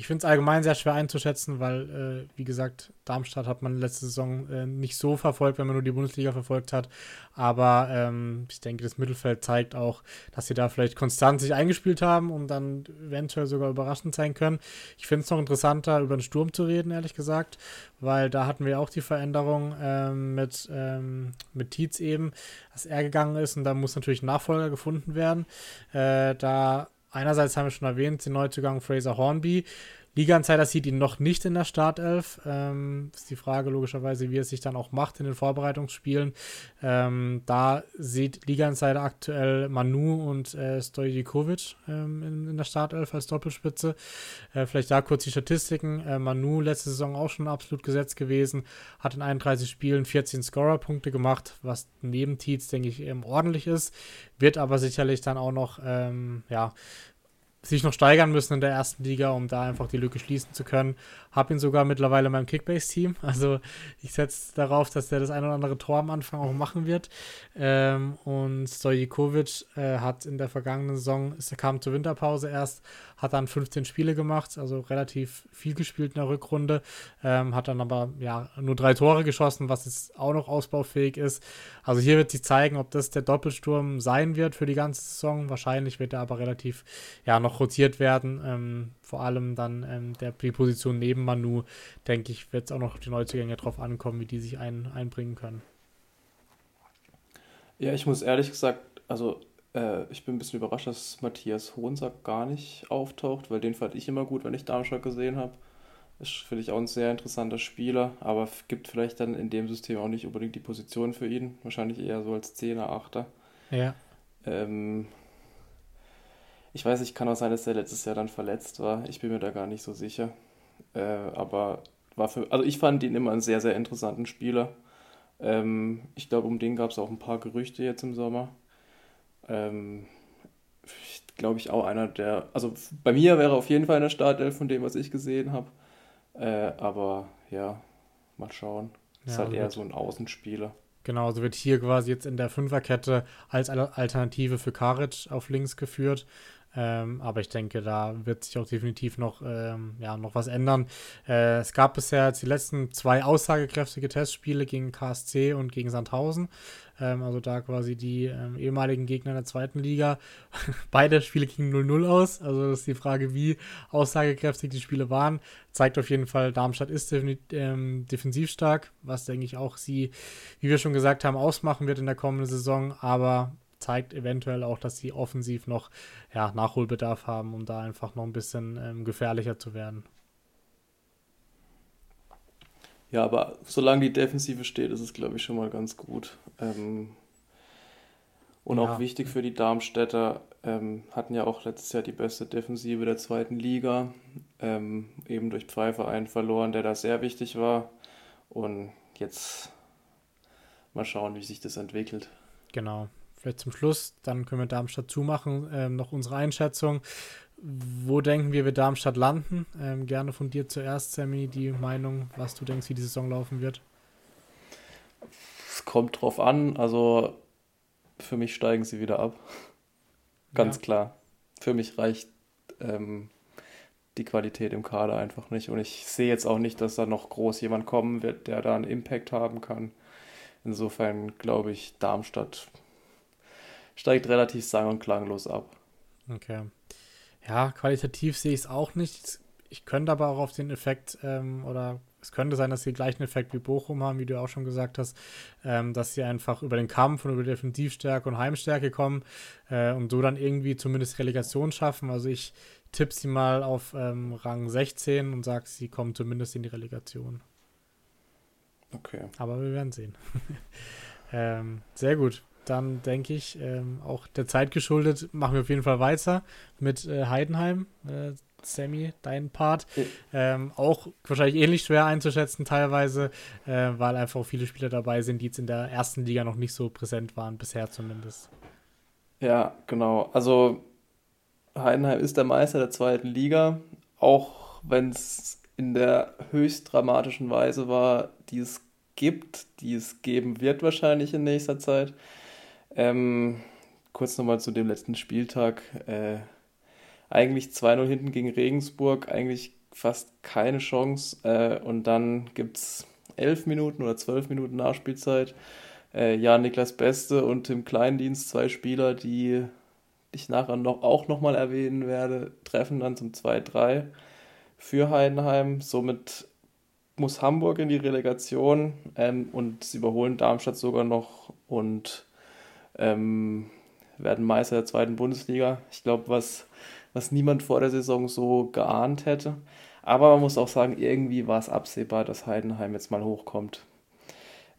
ich finde es allgemein sehr schwer einzuschätzen, weil, äh, wie gesagt, Darmstadt hat man letzte Saison äh, nicht so verfolgt, wenn man nur die Bundesliga verfolgt hat. Aber ähm, ich denke, das Mittelfeld zeigt auch, dass sie da vielleicht konstant sich eingespielt haben und dann eventuell sogar überraschend sein können. Ich finde es noch interessanter, über den Sturm zu reden, ehrlich gesagt, weil da hatten wir auch die Veränderung ähm, mit, ähm, mit Tietz eben, dass er gegangen ist und da muss natürlich ein Nachfolger gefunden werden. Äh, da Einerseits haben wir schon erwähnt, den Neuzugang Fraser Hornby. Liga-Insider sieht ihn noch nicht in der Startelf. Ähm, ist die Frage logischerweise, wie er sich dann auch macht in den Vorbereitungsspielen. Ähm, da sieht Liga-Insider aktuell Manu und äh, Stojikovic ähm, in, in, der Startelf als Doppelspitze. Äh, vielleicht da kurz die Statistiken. Äh, Manu letzte Saison auch schon absolut gesetzt gewesen, hat in 31 Spielen 14 Scorer-Punkte gemacht, was neben Tietz, denke ich, eben ordentlich ist. Wird aber sicherlich dann auch noch, ähm, ja, sich noch steigern müssen in der ersten Liga, um da einfach die Lücke schließen zu können. Hab ihn sogar mittlerweile in meinem Kickbase-Team. Also ich setze darauf, dass der das ein oder andere Tor am Anfang auch machen wird. Ähm, und Stojikovic äh, hat in der vergangenen Saison, er kam zur Winterpause erst, hat dann 15 Spiele gemacht, also relativ viel gespielt in der Rückrunde. Ähm, hat dann aber ja nur drei Tore geschossen, was jetzt auch noch ausbaufähig ist. Also hier wird sich zeigen, ob das der Doppelsturm sein wird für die ganze Saison. Wahrscheinlich wird er aber relativ ja noch rotiert werden. Ähm, vor allem dann ähm, der, die Position neben Manu, denke ich, wird es auch noch die Neuzugänge drauf ankommen, wie die sich ein, einbringen können. Ja, ich muss ehrlich gesagt, also äh, ich bin ein bisschen überrascht, dass Matthias Hohensack gar nicht auftaucht, weil den fand ich immer gut, wenn ich Darmstadt gesehen habe. Ist, finde ich, auch ein sehr interessanter Spieler, aber gibt vielleicht dann in dem System auch nicht unbedingt die Position für ihn. Wahrscheinlich eher so als Zehner, Achter. Ja. Ähm, ich weiß nicht, kann auch sein, dass der letztes Jahr dann verletzt war. Ich bin mir da gar nicht so sicher. Äh, aber war für, also ich fand ihn immer einen sehr, sehr interessanten Spieler. Ähm, ich glaube, um den gab es auch ein paar Gerüchte jetzt im Sommer. Ähm, glaube ich auch einer der, also bei mir wäre auf jeden Fall eine Startelf von dem, was ich gesehen habe. Äh, aber ja, mal schauen. Ja, ist halt eher so ein Außenspieler. Genau, so wird hier quasi jetzt in der Fünferkette als Alternative für Karic auf links geführt. Ähm, aber ich denke, da wird sich auch definitiv noch, ähm, ja, noch was ändern. Äh, es gab bisher jetzt die letzten zwei aussagekräftige Testspiele gegen KSC und gegen Sandhausen. Ähm, also da quasi die ähm, ehemaligen Gegner der zweiten Liga. Beide Spiele gingen 0-0 aus. Also das ist die Frage, wie aussagekräftig die Spiele waren. Zeigt auf jeden Fall, Darmstadt ist ähm, defensiv stark, was denke ich auch sie, wie wir schon gesagt haben, ausmachen wird in der kommenden Saison. Aber zeigt eventuell auch, dass sie offensiv noch ja, Nachholbedarf haben, um da einfach noch ein bisschen ähm, gefährlicher zu werden. Ja, aber solange die Defensive steht, ist es, glaube ich, schon mal ganz gut. Ähm, und ja. auch wichtig für die Darmstädter, ähm, hatten ja auch letztes Jahr die beste Defensive der zweiten Liga, ähm, eben durch Pfeiffer einen verloren, der da sehr wichtig war. Und jetzt mal schauen, wie sich das entwickelt. Genau vielleicht zum Schluss, dann können wir Darmstadt zumachen, ähm, noch unsere Einschätzung. Wo denken wir, wir Darmstadt landen? Ähm, gerne von dir zuerst, Sammy, die Meinung, was du denkst, wie die Saison laufen wird. Es kommt drauf an, also für mich steigen sie wieder ab. Ganz ja. klar. Für mich reicht ähm, die Qualität im Kader einfach nicht. Und ich sehe jetzt auch nicht, dass da noch groß jemand kommen wird, der da einen Impact haben kann. Insofern glaube ich, Darmstadt steigt relativ sang- und klanglos ab. Okay. Ja, qualitativ sehe ich es auch nicht. Ich könnte aber auch auf den Effekt ähm, oder es könnte sein, dass sie den gleichen Effekt wie Bochum haben, wie du auch schon gesagt hast, ähm, dass sie einfach über den Kampf und über die Defensivstärke und Heimstärke kommen äh, und so dann irgendwie zumindest Relegation schaffen. Also ich tippe sie mal auf ähm, Rang 16 und sage, sie kommen zumindest in die Relegation. Okay. Aber wir werden sehen. ähm, sehr gut. Dann denke ich, ähm, auch der Zeit geschuldet, machen wir auf jeden Fall weiter mit äh, Heidenheim. Äh, Sammy, dein Part. Ähm, auch wahrscheinlich ähnlich schwer einzuschätzen teilweise, äh, weil einfach viele Spieler dabei sind, die jetzt in der ersten Liga noch nicht so präsent waren, bisher zumindest. Ja, genau. Also Heidenheim ist der Meister der zweiten Liga, auch wenn es in der höchst dramatischen Weise war, die es gibt, die es geben wird wahrscheinlich in nächster Zeit. Ähm, kurz nochmal zu dem letzten Spieltag. Äh, eigentlich 2-0 hinten gegen Regensburg, eigentlich fast keine Chance. Äh, und dann gibt es 11 Minuten oder 12 Minuten Nachspielzeit. Äh, Jan Niklas Beste und Tim Kleindienst, zwei Spieler, die ich nachher noch, auch nochmal erwähnen werde, treffen dann zum 2-3 für Heidenheim. Somit muss Hamburg in die Relegation ähm, und sie überholen Darmstadt sogar noch und ähm, werden Meister der zweiten Bundesliga. Ich glaube, was was niemand vor der Saison so geahnt hätte. Aber man muss auch sagen, irgendwie war es absehbar, dass Heidenheim jetzt mal hochkommt.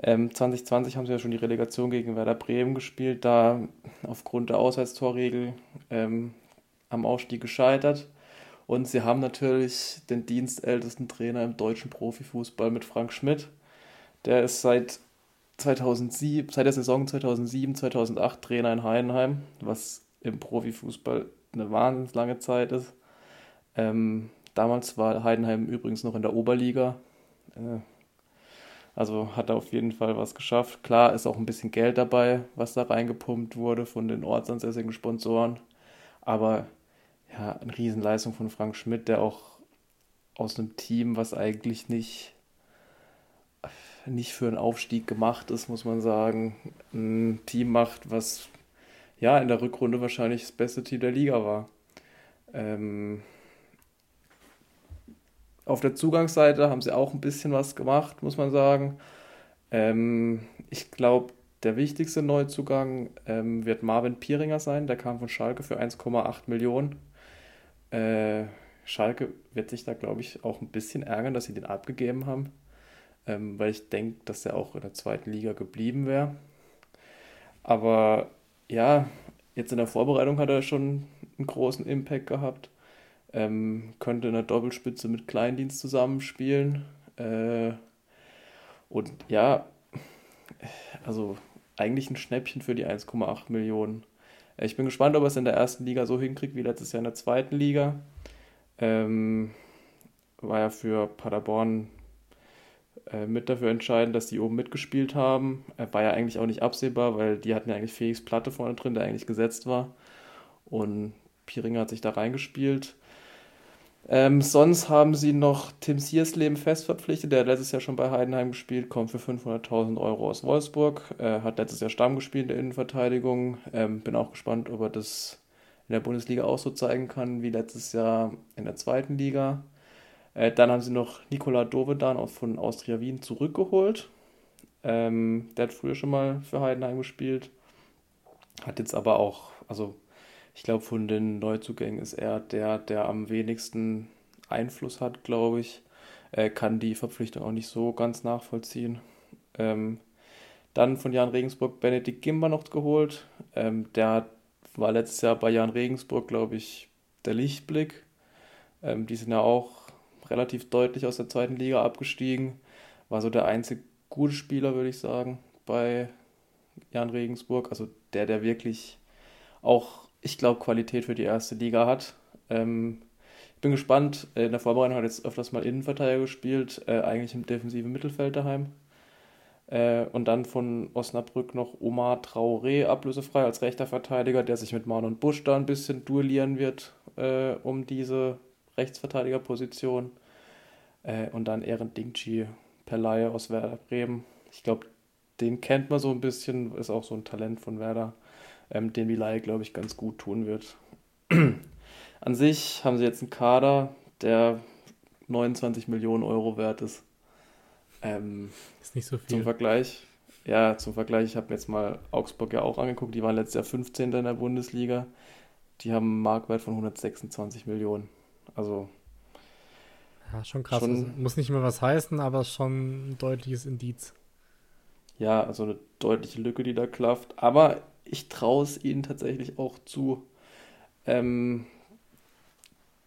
Ähm, 2020 haben sie ja schon die Relegation gegen Werder Bremen gespielt, da aufgrund der Auswärtstorregel ähm, am Aufstieg gescheitert. Und sie haben natürlich den dienstältesten Trainer im deutschen Profifußball mit Frank Schmidt. Der ist seit 2007, seit der Saison 2007, 2008 Trainer in Heidenheim, was im Profifußball eine wahnsinnig lange Zeit ist. Ähm, damals war Heidenheim übrigens noch in der Oberliga. Äh, also hat er auf jeden Fall was geschafft. Klar ist auch ein bisschen Geld dabei, was da reingepumpt wurde von den ortsansässigen Sponsoren. Aber ja, eine Riesenleistung von Frank Schmidt, der auch aus einem Team, was eigentlich nicht, nicht für einen Aufstieg gemacht ist, muss man sagen, ein Team macht, was ja, in der Rückrunde wahrscheinlich das beste Team der Liga war. Ähm, auf der Zugangsseite haben sie auch ein bisschen was gemacht, muss man sagen. Ähm, ich glaube, der wichtigste Neuzugang ähm, wird Marvin Pieringer sein. Der kam von Schalke für 1,8 Millionen. Äh, Schalke wird sich da, glaube ich, auch ein bisschen ärgern, dass sie den abgegeben haben. Ähm, weil ich denke, dass der auch in der zweiten Liga geblieben wäre. Aber ja, jetzt in der Vorbereitung hat er schon einen großen Impact gehabt. Ähm, könnte in der Doppelspitze mit Kleindienst zusammenspielen. Äh, und ja, also eigentlich ein Schnäppchen für die 1,8 Millionen. Äh, ich bin gespannt, ob er es in der ersten Liga so hinkriegt wie letztes Jahr in der zweiten Liga. Ähm, war ja für Paderborn mit dafür entscheiden, dass die oben mitgespielt haben. Äh, war ja eigentlich auch nicht absehbar, weil die hatten ja eigentlich Felix Platte vorne drin, der eigentlich gesetzt war. Und Piringer hat sich da reingespielt. Ähm, sonst haben sie noch Tim Siersleben fest verpflichtet, der hat letztes Jahr schon bei Heidenheim gespielt, kommt für 500.000 Euro aus Wolfsburg, äh, hat letztes Jahr Stamm gespielt in der Innenverteidigung. Ähm, bin auch gespannt, ob er das in der Bundesliga auch so zeigen kann wie letztes Jahr in der zweiten Liga. Äh, dann haben sie noch Nikola Dovedan von Austria Wien zurückgeholt. Ähm, der hat früher schon mal für Heidenheim gespielt. Hat jetzt aber auch, also ich glaube, von den Neuzugängen ist er der, der am wenigsten Einfluss hat, glaube ich. Äh, kann die Verpflichtung auch nicht so ganz nachvollziehen. Ähm, dann von Jan Regensburg Benedikt Gimber noch geholt. Ähm, der war letztes Jahr bei Jan Regensburg, glaube ich, der Lichtblick. Ähm, die sind ja auch relativ deutlich aus der zweiten Liga abgestiegen. War so der einzige gute Spieler, würde ich sagen, bei Jan Regensburg. Also der, der wirklich auch, ich glaube, Qualität für die erste Liga hat. Ähm, ich bin gespannt. In der Vorbereitung hat jetzt öfters mal Innenverteidiger gespielt, äh, eigentlich im defensiven Mittelfeld daheim. Äh, und dann von Osnabrück noch Omar Traoré ablösefrei als rechter Verteidiger, der sich mit Marlon Busch da ein bisschen duellieren wird äh, um diese Rechtsverteidigerposition. Äh, und dann Ehren Dingchi per Laie aus Werder Bremen. Ich glaube, den kennt man so ein bisschen, ist auch so ein Talent von Werder, ähm, dem die Laie, glaube ich, ganz gut tun wird. An sich haben sie jetzt einen Kader, der 29 Millionen Euro wert ist. Ähm, ist nicht so viel. Zum Vergleich, ja, zum Vergleich, ich habe mir jetzt mal Augsburg ja auch angeguckt, die waren letztes Jahr 15. in der Bundesliga. Die haben einen Marktwert von 126 Millionen. Also. Ja, schon krass. Schon, also, muss nicht immer was heißen, aber schon ein deutliches Indiz. Ja, also eine deutliche Lücke, die da klafft. Aber ich traue es ihnen tatsächlich auch zu, ähm,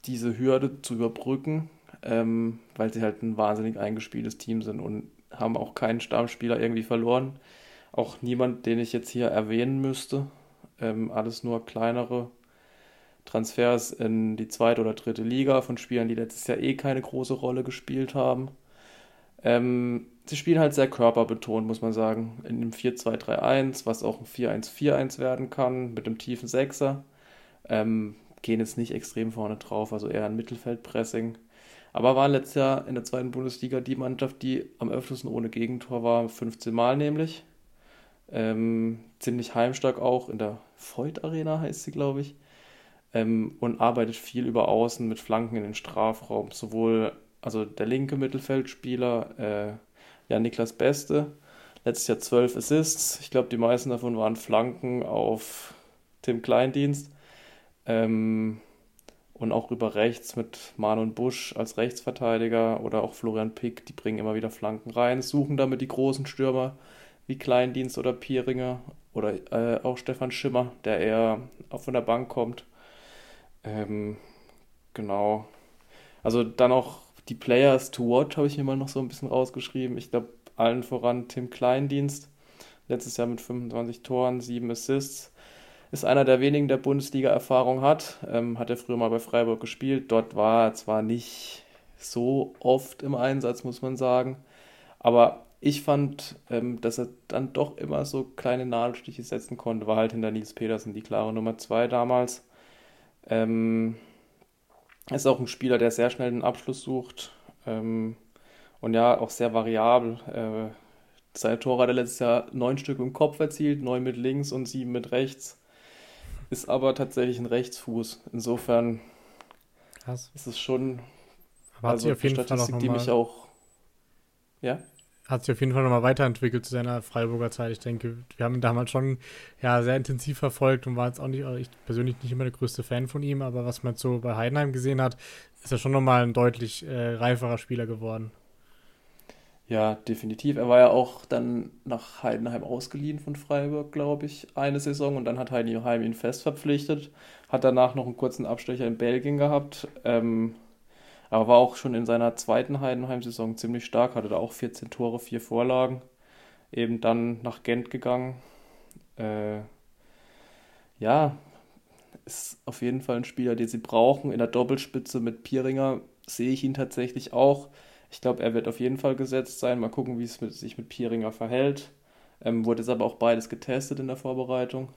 diese Hürde zu überbrücken, ähm, weil sie halt ein wahnsinnig eingespieltes Team sind und haben auch keinen Stammspieler irgendwie verloren. Auch niemand, den ich jetzt hier erwähnen müsste. Ähm, alles nur kleinere Transfers in die zweite oder dritte Liga von Spielern, die letztes Jahr eh keine große Rolle gespielt haben. Ähm, sie spielen halt sehr körperbetont, muss man sagen. In dem 4-2-3-1, was auch ein 4-1-4-1 werden kann, mit einem tiefen Sechser. Ähm, gehen jetzt nicht extrem vorne drauf, also eher ein Mittelfeldpressing. Aber waren letztes Jahr in der zweiten Bundesliga die Mannschaft, die am öftesten ohne Gegentor war, 15 Mal nämlich. Ähm, ziemlich heimstark auch, in der Voigt Arena heißt sie, glaube ich. Ähm, und arbeitet viel über Außen mit Flanken in den Strafraum. Sowohl also der linke Mittelfeldspieler, äh, ja, Niklas Beste, letztes Jahr 12 Assists. Ich glaube, die meisten davon waren Flanken auf Tim Kleindienst. Ähm, und auch über rechts mit Manon Busch als Rechtsverteidiger oder auch Florian Pick, die bringen immer wieder Flanken rein, suchen damit die großen Stürmer wie Kleindienst oder Pieringer oder äh, auch Stefan Schimmer, der eher von der Bank kommt. Ähm, genau. Also dann auch die Players to watch habe ich mir mal noch so ein bisschen rausgeschrieben. Ich glaube, allen voran Tim Kleindienst. Letztes Jahr mit 25 Toren, 7 Assists ist einer der wenigen, der Bundesliga-Erfahrung hat. Ähm, hat er früher mal bei Freiburg gespielt. Dort war er zwar nicht so oft im Einsatz, muss man sagen. Aber ich fand, ähm, dass er dann doch immer so kleine Nadelstiche setzen konnte. War halt hinter Nils Petersen die klare Nummer 2 damals. Ähm, ist auch ein Spieler, der sehr schnell den Abschluss sucht. Ähm, und ja, auch sehr variabel. Äh, seine Tore hat er letztes Jahr neun Stück im Kopf erzielt, neun mit links und sieben mit rechts ist aber tatsächlich ein Rechtsfuß. Insofern Krass. ist es schon aber also hat sich auf jeden Statistik, Fall die mich auch ja hat sich auf jeden Fall nochmal weiterentwickelt zu seiner Freiburger Zeit. Ich denke, wir haben ihn damals schon ja, sehr intensiv verfolgt und war jetzt auch nicht, also ich persönlich nicht immer der größte Fan von ihm, aber was man so bei Heidenheim gesehen hat, ist er schon nochmal ein deutlich äh, reiferer Spieler geworden. Ja, definitiv. Er war ja auch dann nach Heidenheim ausgeliehen von Freiburg, glaube ich, eine Saison und dann hat Heidenheim ihn fest verpflichtet. Hat danach noch einen kurzen Abstecher in Belgien gehabt, ähm, aber war auch schon in seiner zweiten Heidenheim-Saison ziemlich stark, hatte da auch 14 Tore, 4 Vorlagen. Eben dann nach Gent gegangen. Äh, ja, ist auf jeden Fall ein Spieler, den sie brauchen. In der Doppelspitze mit Pieringer sehe ich ihn tatsächlich auch. Ich glaube, er wird auf jeden Fall gesetzt sein. Mal gucken, wie es mit, sich mit Pieringer verhält. Ähm, wurde jetzt aber auch beides getestet in der Vorbereitung.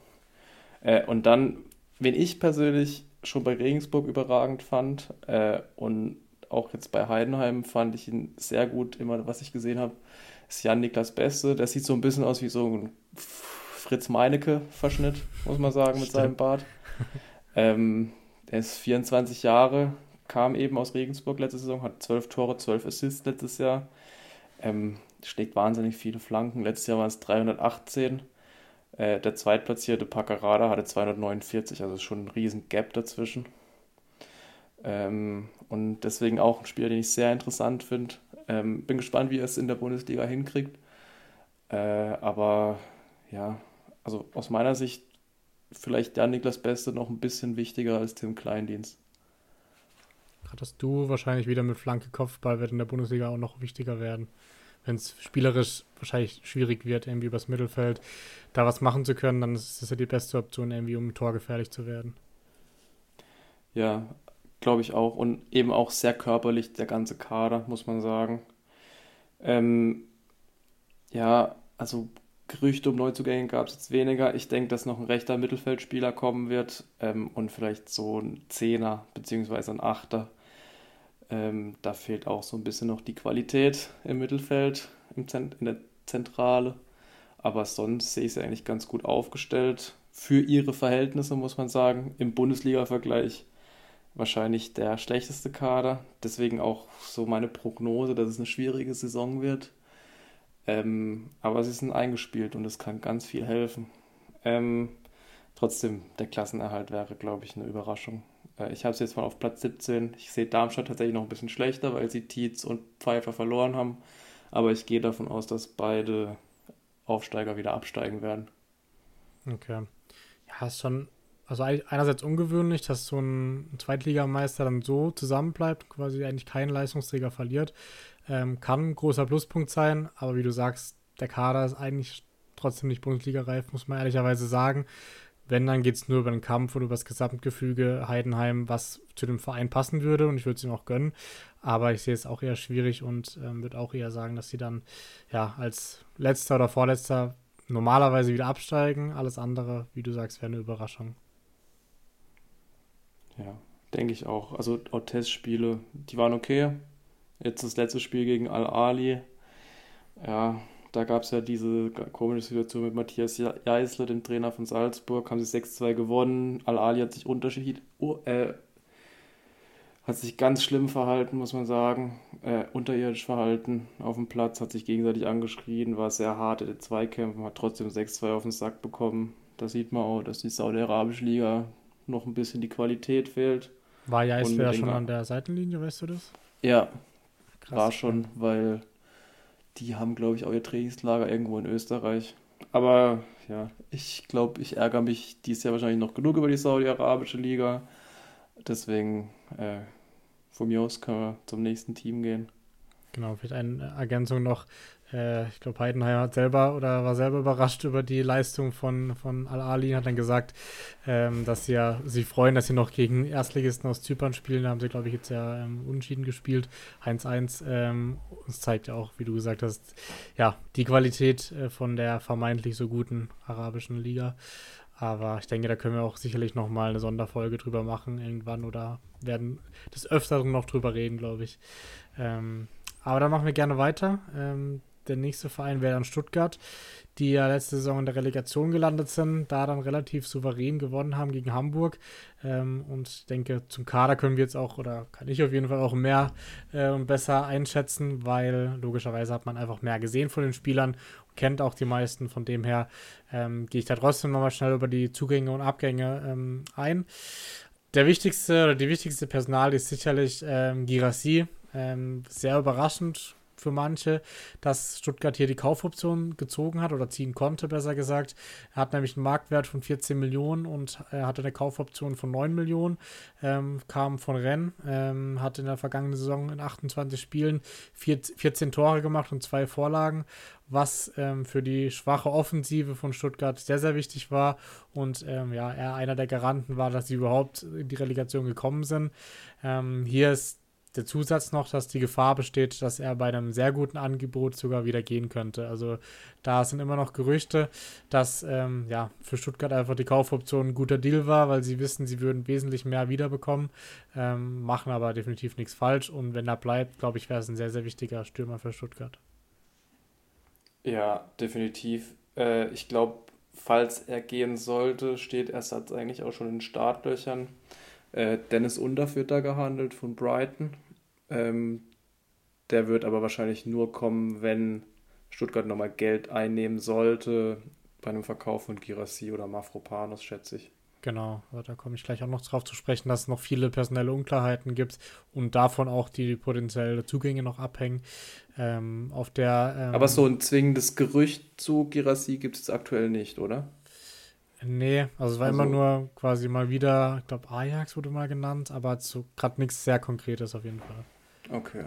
Äh, und dann, wen ich persönlich schon bei Regensburg überragend fand äh, und auch jetzt bei Heidenheim fand ich ihn sehr gut, immer was ich gesehen habe, ist Jan Niklas Beste. Der sieht so ein bisschen aus wie so ein Fritz Meinecke-Verschnitt, muss man sagen, mit Stimmt. seinem Bart. Ähm, er ist 24 Jahre, kam eben aus Regensburg letzte Saison, hat 12 Tore, 12 Assists letztes Jahr. Ähm, schlägt wahnsinnig viele Flanken. Letztes Jahr waren es 318. Äh, der zweitplatzierte Paccarada hatte 249, also schon ein riesen Gap dazwischen. Ähm, und deswegen auch ein Spieler, den ich sehr interessant finde. Ähm, bin gespannt, wie er es in der Bundesliga hinkriegt. Äh, aber ja, also aus meiner Sicht vielleicht der Niklas Beste noch ein bisschen wichtiger als Tim Kleindienst. Hattest du wahrscheinlich wieder mit Flanke Kopfball wird in der Bundesliga auch noch wichtiger werden. Wenn es spielerisch wahrscheinlich schwierig wird, irgendwie übers Mittelfeld da was machen zu können, dann ist das ja die beste Option, irgendwie um torgefährlich zu werden. Ja, glaube ich auch. Und eben auch sehr körperlich, der ganze Kader, muss man sagen. Ähm, ja, also Gerüchte um Neuzugänge gab es jetzt weniger. Ich denke, dass noch ein rechter Mittelfeldspieler kommen wird ähm, und vielleicht so ein Zehner beziehungsweise ein Achter Ähm, da fehlt auch so ein bisschen noch die Qualität im Mittelfeld, im Zent in der Zentrale. Aber sonst sehe ich sie eigentlich ganz gut aufgestellt. Für ihre Verhältnisse, muss man sagen. Im Bundesliga-Vergleich wahrscheinlich der schlechteste Kader. Deswegen auch so meine Prognose, dass es eine schwierige Saison wird. Ähm, aber sie sind eingespielt und es kann ganz viel helfen. Ähm, trotzdem, der Klassenerhalt wäre, glaube ich, eine Überraschung. Äh, ich habe es jetzt mal auf Platz 17. Ich sehe Darmstadt tatsächlich noch ein bisschen schlechter, weil sie Tietz und Pfeiffer verloren haben. Aber ich gehe davon aus, dass beide Aufsteiger wieder absteigen werden. Okay. Ja, ist schon, also einerseits ungewöhnlich, dass so ein Zweitligameister dann so zusammenbleibt, quasi eigentlich keinen Leistungsträger verliert. Ähm, kann ein großer Pluspunkt sein, aber wie du sagst, der Kader ist eigentlich trotzdem nicht Bundesliga-reif, muss man ehrlicherweise sagen. Wenn, dann geht es nur über den Kampf und über das Gesamtgefüge Heidenheim, was zu dem Verein passen würde und ich würde es ihm auch gönnen. Aber ich sehe es auch eher schwierig und ähm, würde auch eher sagen, dass sie dann ja als letzter oder vorletzter normalerweise wieder absteigen. Alles andere, wie du sagst, wäre eine Überraschung. Ja, denke ich auch. Also auch Testspiele, die waren okay. Jetzt das letzte Spiel gegen Al-Ali. Ja, da gab es ja diese komische Situation mit Matthias Jeißle, dem Trainer von Salzburg. Haben sie 6-2 gewonnen. Al-Ali hat sich unterschied, äh, hat sich ganz schlimm verhalten, muss man sagen. Äh, unterirdisch verhalten auf dem Platz, hat sich gegenseitig angeschrien, war sehr hart in den Zweikämpfen, hat trotzdem 6-2 auf den Sack bekommen. Da sieht man auch, dass die Saudi-Arabische Liga noch ein bisschen die Qualität fehlt. War ja schon an der Seitenlinie, weißt du das? Ja, Krass, war schon, weil die haben, glaube ich, auch ihr Trainingslager irgendwo in Österreich. Aber ja, ich glaube, ich ärgere mich dies Jahr wahrscheinlich noch genug über die Saudi-Arabische Liga. Deswegen äh, von mir aus können wir zum nächsten Team gehen. Genau, vielleicht eine Ergänzung noch. Äh, ich glaube, Heidenheim hat selber oder war selber überrascht über die Leistung von, von Al-Ali, hat dann gesagt, ähm, dass sie ja sich freuen, dass sie noch gegen Erstligisten aus Zypern spielen. Da haben sie, glaube ich, jetzt ja ähm, unentschieden gespielt. 1-1. Ähm, das zeigt ja auch, wie du gesagt hast, ja, die Qualität äh, von der vermeintlich so guten arabischen Liga. Aber ich denke, da können wir auch sicherlich nochmal eine Sonderfolge drüber machen irgendwann oder werden des Öfteren noch drüber reden, glaube ich. Ähm, aber dann machen wir gerne weiter. Ähm, der nächste Verein wäre dann Stuttgart, die ja letzte Saison in der Relegation gelandet sind, da dann relativ souverän gewonnen haben gegen Hamburg. Ähm, und ich denke, zum Kader können wir jetzt auch, oder kann ich auf jeden Fall auch mehr äh, und besser einschätzen, weil logischerweise hat man einfach mehr gesehen von den Spielern und kennt auch die meisten. Von dem her ähm, gehe ich da trotzdem nochmal schnell über die Zugänge und Abgänge ähm, ein. Der wichtigste oder die wichtigste Personal ist sicherlich ähm, Girassi. Ähm, sehr überraschend, für manche, dass Stuttgart hier die Kaufoption gezogen hat oder ziehen konnte, besser gesagt. Er hat nämlich einen Marktwert von 14 Millionen und er hatte eine Kaufoption von 9 Millionen, ähm, kam von Rennes, ähm, hat in der vergangenen Saison in 28 Spielen vier, 14 Tore gemacht und zwei Vorlagen, was ähm, für die schwache Offensive von Stuttgart sehr, sehr wichtig war und ähm, ja, er einer der Garanten war, dass sie überhaupt in die Relegation gekommen sind. Ähm, hier ist der Zusatz noch, dass die Gefahr besteht, dass er bei einem sehr guten Angebot sogar wieder gehen könnte. Also da sind immer noch Gerüchte, dass ähm, ja, für Stuttgart einfach die Kaufoption ein guter Deal war, weil sie wissen, sie würden wesentlich mehr wiederbekommen, ähm, machen aber definitiv nichts falsch. Und wenn er bleibt, glaube ich, wäre es ein sehr, sehr wichtiger Stürmer für Stuttgart. Ja, definitiv. Äh, ich glaube, falls er gehen sollte, steht Ersatz eigentlich auch schon in Startlöchern. Äh, Dennis Under wird da gehandelt von Brighton. Ähm, der wird aber wahrscheinlich nur kommen, wenn Stuttgart nochmal Geld einnehmen sollte bei einem Verkauf von Girassi oder Mafropanos, schätze ich. Genau, da komme ich gleich auch noch drauf zu sprechen, dass es noch viele personelle Unklarheiten gibt und davon auch die potenzielle Zugänge noch abhängen. Ähm, auf der, ähm, Aber so ein zwingendes Gerücht zu Girassi gibt es aktuell nicht, oder? Nee, also es war also, immer nur quasi mal wieder, ich glaube Ajax wurde mal genannt, aber so gerade nichts sehr Konkretes auf jeden Fall. Okay.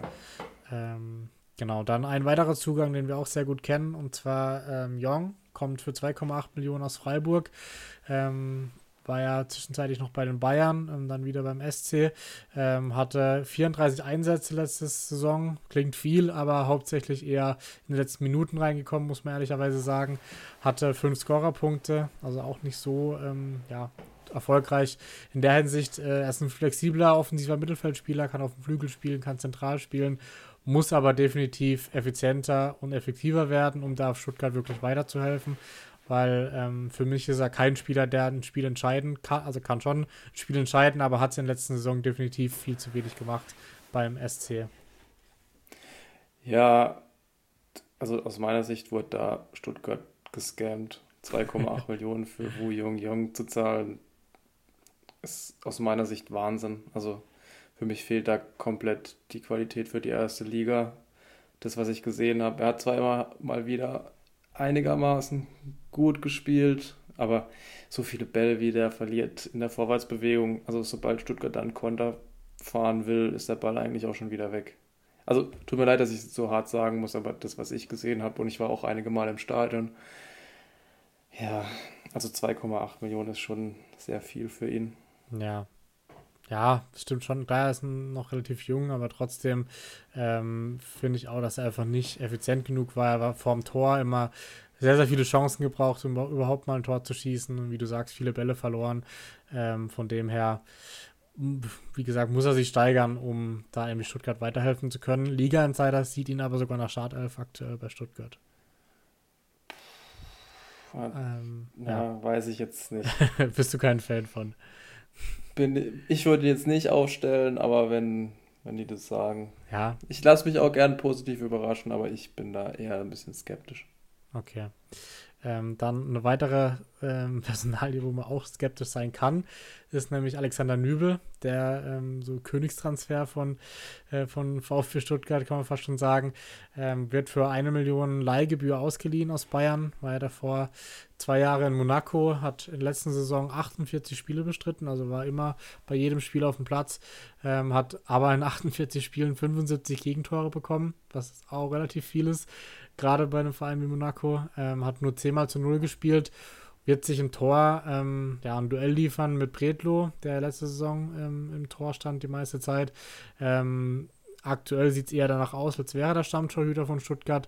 Ähm, genau, dann ein weiterer Zugang, den wir auch sehr gut kennen, und zwar ähm, Jong, kommt für 2,8 Millionen aus Freiburg. Ähm, war ja zwischenzeitlich noch bei den Bayern, ähm, dann wieder beim SC. Ähm, hatte 34 Einsätze letzte Saison, klingt viel, aber hauptsächlich eher in den letzten Minuten reingekommen, muss man ehrlicherweise sagen. Hatte fünf Scorerpunkte, also auch nicht so, ähm, ja, erfolgreich in der Hinsicht. Äh, er ist ein flexibler offensiver Mittelfeldspieler, kann auf dem Flügel spielen, kann zentral spielen, muss aber definitiv effizienter und effektiver werden, um da auf Stuttgart wirklich weiterzuhelfen. Weil ähm, für mich ist er kein Spieler, der ein Spiel entscheiden kann, also kann schon ein Spiel entscheiden, aber hat es in der letzten Saison definitiv viel zu wenig gemacht beim SC. Ja, also aus meiner Sicht wurde da Stuttgart gescammt. 2,8 Millionen für Wu Jung Jung zu zahlen, ist aus meiner Sicht Wahnsinn. Also für mich fehlt da komplett die Qualität für die erste Liga. Das, was ich gesehen habe, er hat zwar immer mal wieder einigermaßen gut gespielt, aber so viele Bälle, wie der verliert in der Vorwärtsbewegung, also sobald Stuttgart dann Konter fahren will, ist der Ball eigentlich auch schon wieder weg. Also tut mir leid, dass ich es so hart sagen muss, aber das, was ich gesehen habe, und ich war auch einige Mal im Stadion, ja, also 2,8 Millionen ist schon sehr viel für ihn. Ja. Ja, stimmt schon. Klar, er ist noch relativ jung, aber trotzdem ähm, finde ich auch, dass er einfach nicht effizient genug war. Er war vorm Tor immer sehr, sehr viele Chancen gebraucht, um überhaupt mal ein Tor zu schießen. Und wie du sagst, viele Bälle verloren. Ähm, von dem her, wie gesagt, muss er sich steigern, um da irgendwie Stuttgart weiterhelfen zu können. Liga Insider sieht ihn aber sogar nach Startelf aktuell bei Stuttgart. Ähm, ja, ja, weiß ich jetzt nicht. Bist du kein Fan von? Bin, ich würde jetzt nicht aufstellen, aber wenn, wenn die das sagen. Ja. Ich lasse mich auch gern positiv überraschen, aber ich bin da eher ein bisschen skeptisch. Okay. Ähm, dann eine weitere ähm, Personalie, wo man auch skeptisch sein kann, ist nämlich Alexander Nübel, der ähm, so Königstransfer von, äh, von VfB Stuttgart, kann man fast schon sagen, ähm, wird für eine Million Leihgebühr ausgeliehen aus Bayern, war er davor zwei Jahre in Monaco, hat in der letzten Saison 48 Spiele bestritten, also war immer bei jedem Spiel auf dem Platz, ähm, hat aber in 48 Spielen 75 Gegentore bekommen, was auch relativ viel ist gerade bei einem Verein wie Monaco. Ähm, hat nur 10 mal zu 0 gespielt. Wird sich im Tor ähm, ja, ein Duell liefern mit Bredlo, der letzte Saison ähm, im Tor stand die meiste Zeit. Ähm, aktuell sieht es eher danach aus, als wäre der Stammtorhüter von Stuttgart.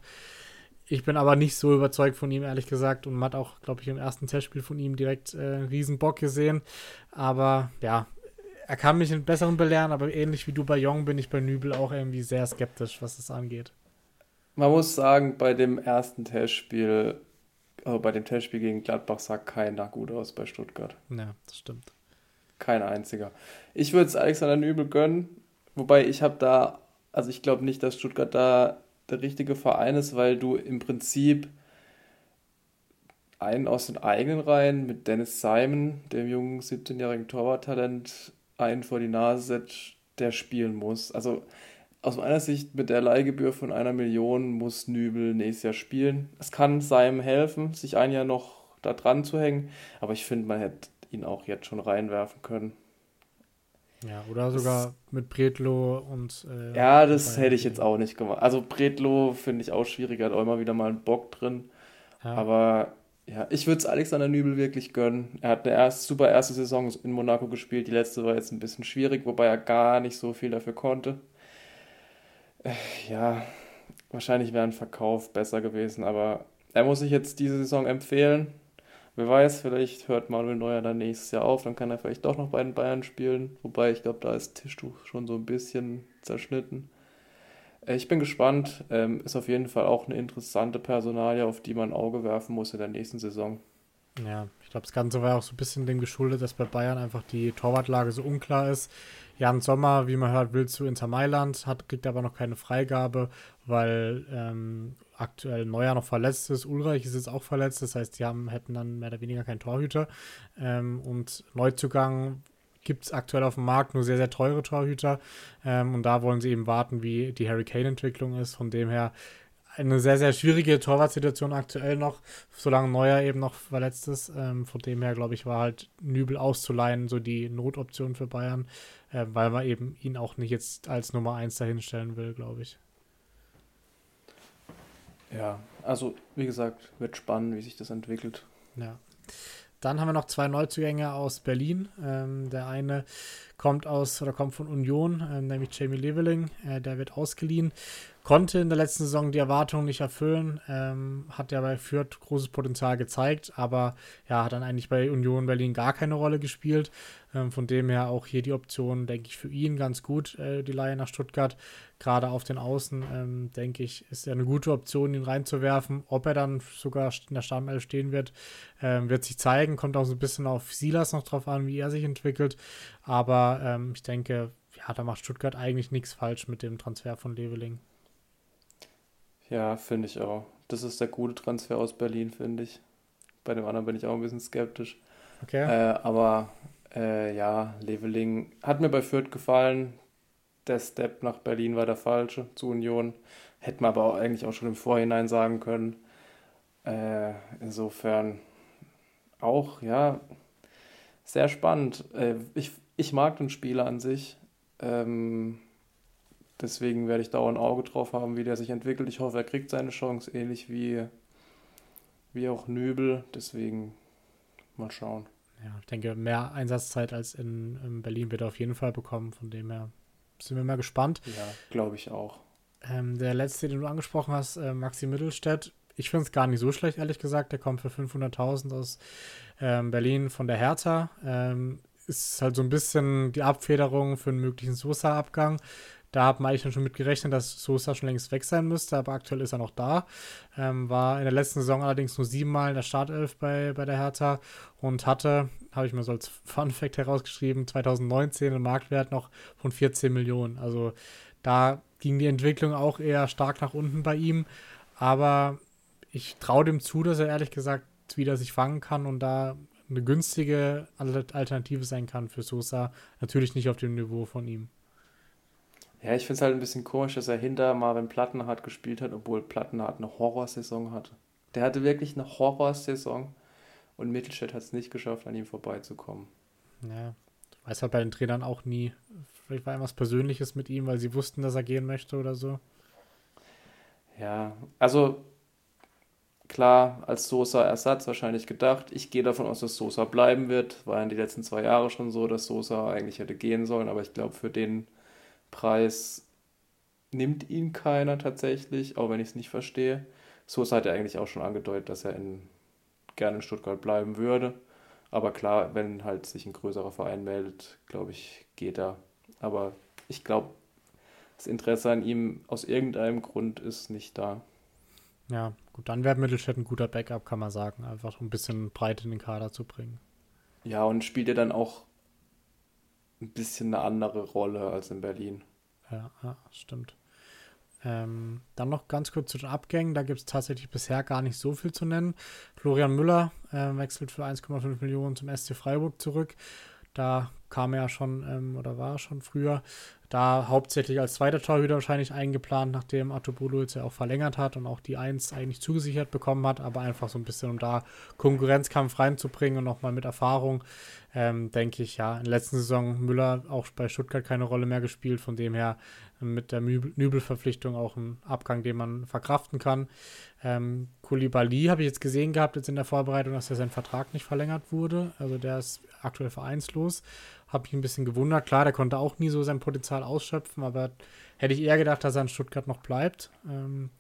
Ich bin aber nicht so überzeugt von ihm, ehrlich gesagt. Und man hat auch, glaube ich, im ersten Testspiel von ihm direkt äh, einen riesen Bock gesehen. Aber ja, er kann mich in besseren belehren, aber ähnlich wie du bei Jong bin ich bei Nübel auch irgendwie sehr skeptisch, was das angeht. Man muss sagen, bei dem ersten Testspiel, also bei dem Testspiel gegen Gladbach sah keiner gut aus bei Stuttgart. Ja, das stimmt. Kein einziger. Ich würde es Alexander Nübel gönnen, wobei ich habe da, also ich glaube nicht, dass Stuttgart da der richtige Verein ist, weil du im Prinzip einen aus den eigenen Reihen mit Dennis Simon, dem jungen 17-jährigen Torwarttalent, einen vor die Nase setzt, der spielen muss. Also aus meiner Sicht mit der Leihgebühr von einer Million muss Nübel nächstes Jahr spielen. Es kann seinem helfen, sich ein Jahr noch da dran zu hängen, aber ich finde, man hätte ihn auch jetzt schon reinwerfen können. Ja, oder sogar das, mit Bretlo und. Äh, ja, das hätte ich jetzt auch nicht gemacht. Also Bretlo finde ich auch schwierig, hat auch immer wieder mal einen Bock drin. Ja. Aber ja, ich würde es Alexander Nübel wirklich gönnen. Er hat eine erste, super erste Saison in Monaco gespielt. Die letzte war jetzt ein bisschen schwierig, wobei er gar nicht so viel dafür konnte. Ja, wahrscheinlich wäre ein Verkauf besser gewesen, aber er muss sich jetzt diese Saison empfehlen. Wer weiß, vielleicht hört Manuel Neuer dann nächstes Jahr auf, dann kann er vielleicht doch noch bei den Bayern spielen. Wobei ich glaube, da ist Tischtuch schon so ein bisschen zerschnitten. Äh, ich bin gespannt. Ähm, ist auf jeden Fall auch eine interessante Personalie, auf die man ein Auge werfen muss in der nächsten Saison. Ja, glaube, das Ganze war auch so ein bisschen dem geschuldet, dass bei Bayern einfach die Torwartlage so unklar ist. Jan Sommer, wie man hört, will zu Inter Mailand, hat, kriegt aber noch keine Freigabe, weil ähm, aktuell Neuer noch verletzt ist. Ulreich ist jetzt auch verletzt, das heißt, die haben, hätten dann mehr oder weniger keinen Torhüter. Ähm, und Neuzugang gibt es aktuell auf dem Markt nur sehr, sehr teure Torhüter. Ähm, und da wollen sie eben warten, wie die Harry Kane-Entwicklung ist. Von dem her eine sehr, sehr schwierige Torwartsituation aktuell noch, solange Neuer eben noch verletzt ist. Ähm, von dem her, glaube ich, war halt Nübel auszuleihen so die Notoption für Bayern, äh, weil man eben ihn auch nicht jetzt als Nummer 1 dahinstellen will, glaube ich. Ja, also wie gesagt, wird spannend, wie sich das entwickelt. Ja. Dann haben wir noch zwei Neuzugänge aus Berlin. Ähm, der eine kommt aus oder kommt von Union, ähm, nämlich Jamie Leveling. Äh, der wird ausgeliehen konnte in der letzten Saison die Erwartungen nicht erfüllen, ähm, hat ja bei Fürth großes Potenzial gezeigt, aber ja, hat dann eigentlich bei Union Berlin gar keine Rolle gespielt. Ähm, von dem her auch hier die Option, denke ich, für ihn ganz gut, äh, die Leihe nach Stuttgart. Gerade auf den Außen, ähm, denke ich, ist er eine gute Option, ihn reinzuwerfen. Ob er dann sogar in der Stammelf stehen wird, ähm, wird sich zeigen. Kommt auch so ein bisschen auf Silas noch drauf an, wie er sich entwickelt. Aber ähm, ich denke, ja, da macht Stuttgart eigentlich nichts falsch mit dem Transfer von Leveling. Ja, finde ich auch. Das ist der gute Transfer aus Berlin, finde ich. Bei dem anderen bin ich auch ein bisschen skeptisch. Okay. Äh, aber äh, ja, Leveling hat mir bei Fürth gefallen. Der Step nach Berlin war der falsche zu Union. Hätte man aber auch eigentlich auch schon im Vorhinein sagen können. Äh, insofern auch, ja, sehr spannend. Äh, ich, ich mag den Spieler an sich. Ähm, Deswegen werde ich da auch ein Auge drauf haben, wie der sich entwickelt. Ich hoffe, er kriegt seine Chance, ähnlich wie, wie auch Nübel. Deswegen mal schauen. Ja, ich denke, mehr Einsatzzeit als in, in Berlin wird er auf jeden Fall bekommen. Von dem her sind wir mal gespannt. Ja, glaube ich auch. Ähm, der letzte, den du angesprochen hast, äh, Maxi Mittelstädt. Ich finde es gar nicht so schlecht, ehrlich gesagt. Der kommt für 500.000 aus ähm, Berlin von der Hertha. Ähm, ist halt so ein bisschen die Abfederung für einen möglichen Sosa-Abgang. Da haben wir eigentlich schon mit gerechnet, dass Sosa schon längst weg sein müsste, aber aktuell ist er noch da. Ähm, war in der letzten Saison allerdings nur siebenmal in der Startelf bei, bei der Hertha und hatte, habe ich mir so als Fun Fact herausgeschrieben, 2019 einen Marktwert noch von 14 Millionen. Also da ging die Entwicklung auch eher stark nach unten bei ihm. Aber ich traue dem zu, dass er ehrlich gesagt wieder sich fangen kann und da eine günstige Alternative sein kann für Sosa. Natürlich nicht auf dem Niveau von ihm. Ja, ich finde es halt ein bisschen komisch, dass er hinter Marvin Plattenhardt gespielt hat, obwohl Plattenhardt eine Horrorsaison hatte. Der hatte wirklich eine Horrorsaison und Mittelstädt hat es nicht geschafft, an ihm vorbeizukommen. Ja, du weißt halt bei den Trainern auch nie. Vielleicht war irgendwas Persönliches mit ihm, weil sie wussten, dass er gehen möchte oder so. Ja, also klar, als Sosa-Ersatz wahrscheinlich gedacht. Ich gehe davon aus, dass Sosa bleiben wird. War in den letzten zwei Jahren schon so, dass Sosa eigentlich hätte gehen sollen, aber ich glaube, für den Preis nimmt ihn keiner tatsächlich, auch wenn ich es nicht verstehe. So hat er eigentlich auch schon angedeutet, dass er in, gerne in Stuttgart bleiben würde. Aber klar, wenn halt sich ein größerer Verein meldet, glaube ich, geht er. Aber ich glaube, das Interesse an ihm aus irgendeinem Grund ist nicht da. Ja, gut, dann wäre Mittelstädt ein guter Backup, kann man sagen. Einfach ein bisschen Breite in den Kader zu bringen. Ja, und spielt er dann auch ein bisschen eine andere Rolle als in Berlin. Ja, stimmt. Ähm, dann noch ganz kurz zu den Abgängen. Da gibt es tatsächlich bisher gar nicht so viel zu nennen. Florian Müller äh, wechselt für 1,5 Millionen zum SC Freiburg zurück. Da kam er ja schon ähm, oder war schon früher. Da hauptsächlich als zweiter Torhüter wahrscheinlich eingeplant, nachdem Atobolo jetzt ja auch verlängert hat und auch die 1 eigentlich zugesichert bekommen hat, aber einfach so ein bisschen, um da Konkurrenzkampf reinzubringen und nochmal mit Erfahrung ähm, denke ich, ja, in der letzten Saison Müller auch bei Stuttgart keine Rolle mehr gespielt, von dem her mit der Nübel-Verpflichtung auch ein Abgang, den man verkraften kann. Ähm, Koulibaly habe ich jetzt gesehen gehabt, jetzt in der Vorbereitung, dass er sein Vertrag nicht verlängert wurde. Also der ist aktuell vereinslos. Habe ich ein bisschen gewundert. Klar, der konnte auch nie so sein Potenzial ausschöpfen, aber hätte ich eher gedacht, dass er in Stuttgart noch bleibt. Ähm,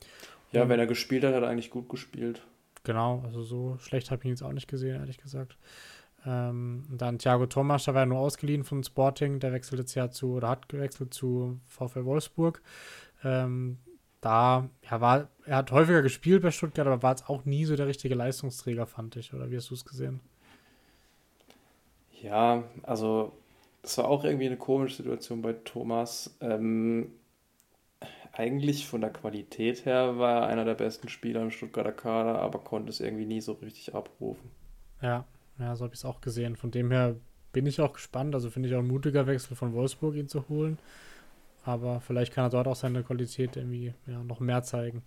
ja, wenn er gespielt hat, hat er eigentlich gut gespielt. Genau, also so schlecht habe ich ihn jetzt auch nicht gesehen, ehrlich gesagt. Ähm, dann Thiago Thomas, der war ja nur ausgeliehen von Sporting, der wechselt jetzt ja zu, oder hat gewechselt zu VfL Wolfsburg. Ähm, da, ja, war, er hat häufiger gespielt bei Stuttgart, aber war jetzt auch nie so der richtige Leistungsträger, fand ich. Oder wie hast du es gesehen? Ja, also es war auch irgendwie eine komische Situation bei Thomas. Ähm, eigentlich von der Qualität her war er einer der besten Spieler im Stuttgarter Kader, aber konnte es irgendwie nie so richtig abrufen. Ja, ja, so habe ich es auch gesehen. Von dem her bin ich auch gespannt. Also finde ich auch ein mutiger Wechsel von Wolfsburg, ihn zu holen. Aber vielleicht kann er dort auch seine Qualität irgendwie ja, noch mehr zeigen.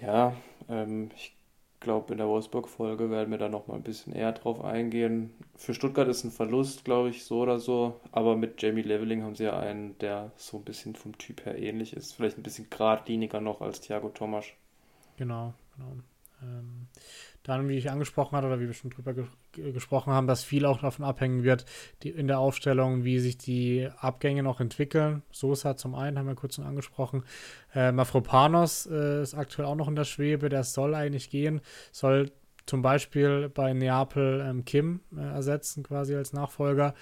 Ja, ähm, ich glaube, in der Wolfsburg-Folge werden wir da noch mal ein bisschen eher drauf eingehen. Für Stuttgart ist ein Verlust, glaube ich, so oder so. Aber mit Jamie Leveling haben sie ja einen, der so ein bisschen vom Typ her ähnlich ist. Vielleicht ein bisschen geradliniger noch als Thiago Thomas. Genau, genau. Ähm, dann, wie ich angesprochen hatte oder wie wir schon drüber ge gesprochen haben, dass viel auch davon abhängen wird, die, in der Aufstellung, wie sich die Abgänge noch entwickeln. Sosa zum einen, haben wir kurz schon angesprochen. Äh, Mafropanos äh, ist aktuell auch noch in der Schwebe, der soll eigentlich gehen, soll zum Beispiel bei Neapel ähm, Kim äh, ersetzen, quasi als Nachfolger.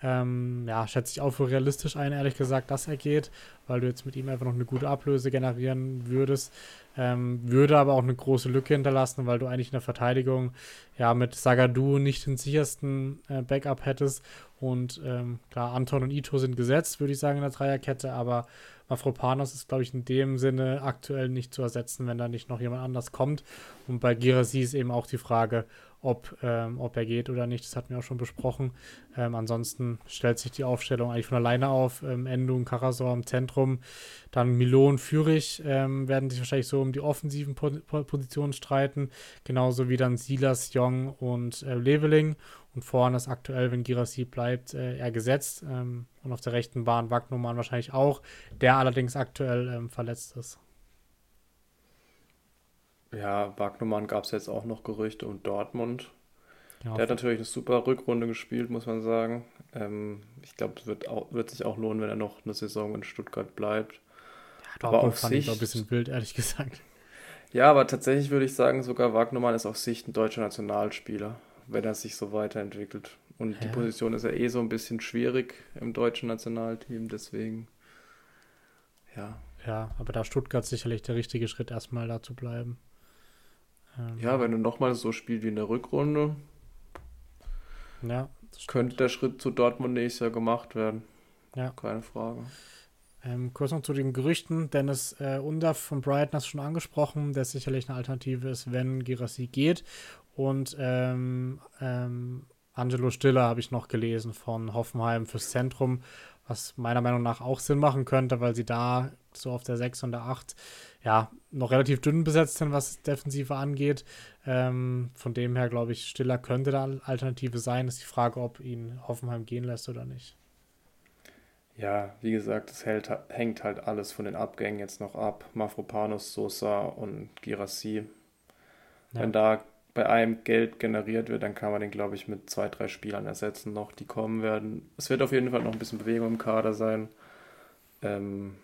Ähm, ja, schätze ich auch für realistisch ein, ehrlich gesagt, dass er geht, weil du jetzt mit ihm einfach noch eine gute Ablöse generieren würdest. Ähm, würde aber auch eine große Lücke hinterlassen, weil du eigentlich in der Verteidigung ja mit Sagadu nicht den sichersten äh, Backup hättest. Und ähm, klar, Anton und Ito sind gesetzt, würde ich sagen, in der Dreierkette, aber Mafropanos ist, glaube ich, in dem Sinne aktuell nicht zu ersetzen, wenn da nicht noch jemand anders kommt. Und bei Girasi ist eben auch die Frage, ob, ähm, ob er geht oder nicht. Das hatten wir auch schon besprochen. Ähm, ansonsten stellt sich die Aufstellung eigentlich von alleine auf. Ähm, Endo und Karasor im Zentrum. Dann Milo und Fürich ähm, werden sich wahrscheinlich so um die offensiven po Positionen streiten. Genauso wie dann Silas, Jong und äh, Leveling. Und vorne ist aktuell, wenn Girassi bleibt, äh, er gesetzt. Ähm, und auf der rechten Bahn Wagnumann wahrscheinlich auch, der allerdings aktuell ähm, verletzt ist. Ja, Wagnumann gab es jetzt auch noch Gerüchte um Dortmund. Genau. Der hat natürlich eine super Rückrunde gespielt, muss man sagen. Ähm, ich glaube, es wird, wird sich auch lohnen, wenn er noch eine Saison in Stuttgart bleibt. Ja, Dortmund aber fand Sicht, ich ein bisschen wild, ehrlich gesagt. Ja, aber tatsächlich würde ich sagen, sogar Wagnumann ist auf Sicht ein deutscher Nationalspieler wenn er sich so weiterentwickelt. Und ja. die Position ist ja eh so ein bisschen schwierig im deutschen Nationalteam, deswegen ja. Ja, aber da Stuttgart sicherlich der richtige Schritt, erstmal da zu bleiben. Ähm, ja, wenn du nochmal so spielst wie in der Rückrunde, ja, könnte der Schritt zu Dortmund nächstes Jahr gemacht werden. Ja. Keine Frage. Ähm, kurz noch zu den Gerüchten. Dennis äh, Undaff von Brighton hast du schon angesprochen, der sicherlich eine Alternative ist, wenn Girassi geht. Und ähm, ähm, Angelo Stiller habe ich noch gelesen von Hoffenheim fürs Zentrum, was meiner Meinung nach auch Sinn machen könnte, weil sie da so auf der 6 und der 8 ja noch relativ dünn besetzt sind, was Defensive angeht. Ähm, von dem her glaube ich, Stiller könnte da Alternative sein. Ist die Frage, ob ihn Hoffenheim gehen lässt oder nicht. Ja, wie gesagt, es hält, hängt halt alles von den Abgängen jetzt noch ab. Mafropanos, Sosa und Girassi. Ja. Wenn da bei einem Geld generiert wird, dann kann man den, glaube ich, mit zwei, drei Spielern ersetzen noch, die kommen werden. Es wird auf jeden Fall noch ein bisschen Bewegung im Kader sein. Ähm,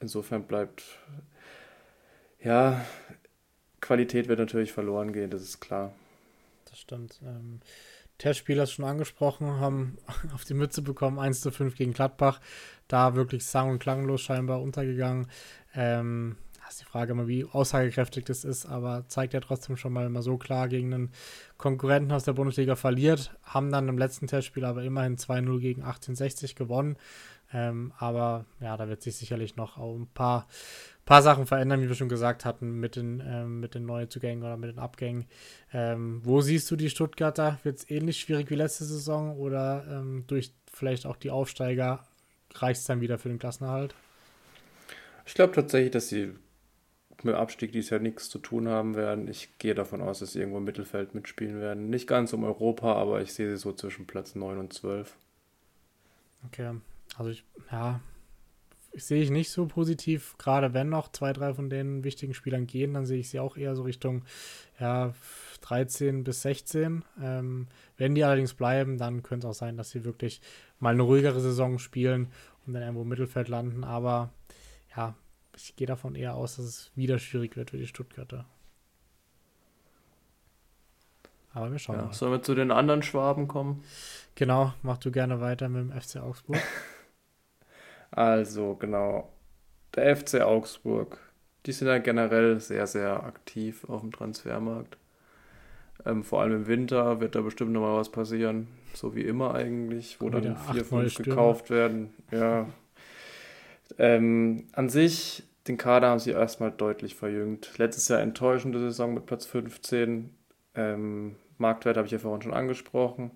insofern bleibt, ja, Qualität wird natürlich verloren gehen, das ist klar. Das stimmt. Ähm, Testspieler ist schon angesprochen, haben auf die Mütze bekommen, 1 zu 5 gegen Gladbach. Da wirklich sang- und klanglos scheinbar untergegangen. Ähm, ist die Frage immer, wie aussagekräftig das ist, aber zeigt ja trotzdem schon mal immer so klar gegen einen Konkurrenten aus der Bundesliga verliert, haben dann im letzten Testspiel aber immerhin 2-0 gegen 1860 gewonnen. Ähm, aber ja, da wird sich sicherlich noch auch ein paar, paar Sachen verändern, wie wir schon gesagt hatten, mit den, ähm, mit den Neuzugängen oder mit den Abgängen. Ähm, wo siehst du die Stuttgarter? Wird es ähnlich schwierig wie letzte Saison oder ähm, durch vielleicht auch die Aufsteiger reicht es dann wieder für den Klassenerhalt? Ich glaube tatsächlich, dass sie mit dem Abstieg dieses Jahr nichts zu tun haben werden. Ich gehe davon aus, dass sie irgendwo im Mittelfeld mitspielen werden. Nicht ganz um Europa, aber ich sehe sie so zwischen Platz 9 und 12. Okay, also ich, ja, ich sehe ich nicht so positiv. Gerade wenn noch zwei, drei von den wichtigen Spielern gehen, dann sehe ich sie auch eher so Richtung ja, 13 bis 16. Ähm, wenn die allerdings bleiben, dann könnte es auch sein, dass sie wirklich mal eine ruhigere Saison spielen und dann irgendwo im Mittelfeld landen. Aber ja, ich gehe davon eher aus, dass es wieder schwierig wird für die Stuttgarter. Aber wir schauen ja, mal. Sollen wir zu den anderen Schwaben kommen? Genau, mach du gerne weiter mit dem FC Augsburg. also, genau. Der FC Augsburg, die sind ja generell sehr, sehr aktiv auf dem Transfermarkt. Ähm, vor allem im Winter wird da bestimmt nochmal was passieren, so wie immer eigentlich, wo dann vier, fünf gekauft werden. Ja, ähm, an sich, den Kader haben sie erstmal deutlich verjüngt. Letztes Jahr enttäuschende Saison mit Platz 15. Ähm, Marktwert habe ich ja vorhin schon angesprochen.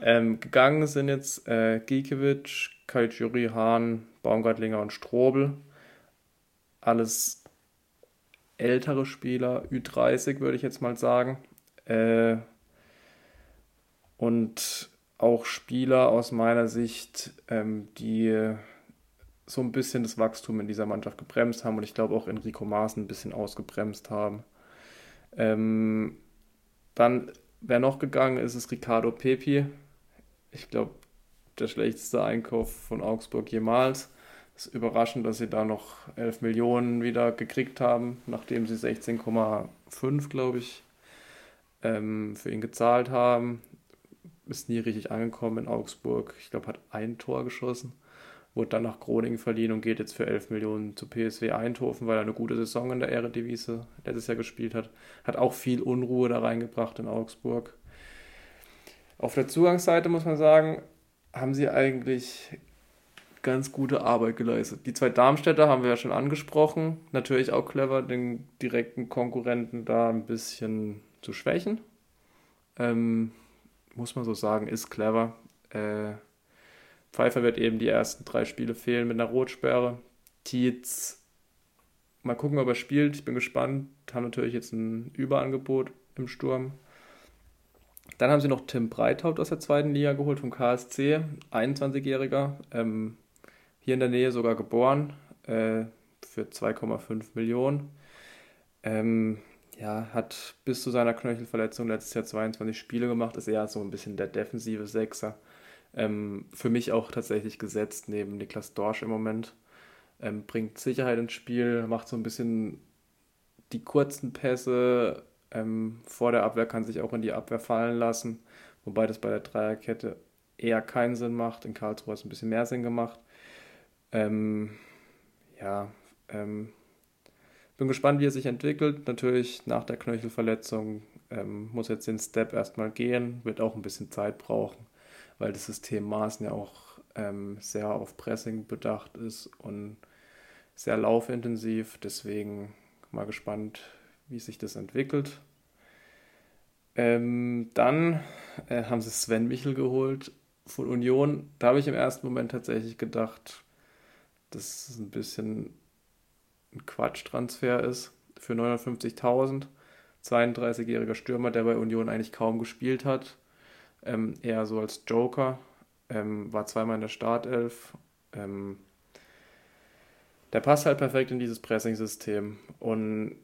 Ähm, gegangen sind jetzt äh, Gikiewicz, Kaljuri, Hahn, Baumgartlinger und Strobel. Alles ältere Spieler, Ü30 würde ich jetzt mal sagen. Äh, und auch Spieler aus meiner Sicht, ähm, die so ein bisschen das Wachstum in dieser Mannschaft gebremst haben und ich glaube auch Enrico Maaßen ein bisschen ausgebremst haben. Ähm, Dann, wer noch gegangen ist, ist Ricardo Pepi. Ich glaube, der schlechteste Einkauf von Augsburg jemals. Es ist überraschend, dass sie da noch 11 Millionen wieder gekriegt haben, nachdem sie 16,5, glaube ich, ähm, für ihn gezahlt haben. Ist nie richtig angekommen in Augsburg. Ich glaube, hat ein Tor geschossen. Wurde dann nach Groningen verliehen und geht jetzt für 11 Millionen zu PSW Eindhoven, weil er eine gute Saison in der Eredivisie letztes Jahr gespielt hat. Hat auch viel Unruhe da reingebracht in Augsburg. Auf der Zugangsseite muss man sagen, haben sie eigentlich ganz gute Arbeit geleistet. Die zwei Darmstädter haben wir ja schon angesprochen. Natürlich auch clever, den direkten Konkurrenten da ein bisschen zu schwächen. Ähm, muss man so sagen, ist clever. Äh, Pfeiffer wird eben die ersten drei Spiele fehlen mit einer Rotsperre. Tietz, mal gucken, ob er spielt. Ich bin gespannt. Haben natürlich jetzt ein Überangebot im Sturm. Dann haben sie noch Tim Breithaupt aus der zweiten Liga geholt vom KSC, 21-Jähriger, ähm, hier in der Nähe sogar geboren, äh, für 2,5 Millionen. Ähm, ja, hat bis zu seiner Knöchelverletzung letztes Jahr 22 Spiele gemacht, ist eher so ein bisschen der defensive Sechser. Ähm, für mich auch tatsächlich gesetzt neben Niklas Dorsch im Moment. Ähm, bringt Sicherheit ins Spiel, macht so ein bisschen die kurzen Pässe, ähm, vor der Abwehr kann sich auch in die Abwehr fallen lassen, wobei das bei der Dreierkette eher keinen Sinn macht. In Karlsruhe hat es ein bisschen mehr Sinn gemacht. Ähm, ja, ähm, bin gespannt, wie er sich entwickelt. Natürlich nach der Knöchelverletzung ähm, muss jetzt den Step erstmal gehen, wird auch ein bisschen Zeit brauchen, weil das System Maßen ja auch ähm, sehr auf Pressing bedacht ist und sehr laufintensiv. Deswegen mal gespannt, wie sich das entwickelt. Ähm, dann äh, haben sie Sven Michel geholt von Union. Da habe ich im ersten Moment tatsächlich gedacht, dass es ein bisschen ein Quatschtransfer ist für 950.000. 32-jähriger Stürmer, der bei Union eigentlich kaum gespielt hat. Ähm, eher so als Joker. Ähm, war zweimal in der Startelf. Ähm, der passt halt perfekt in dieses Pressing-System. Und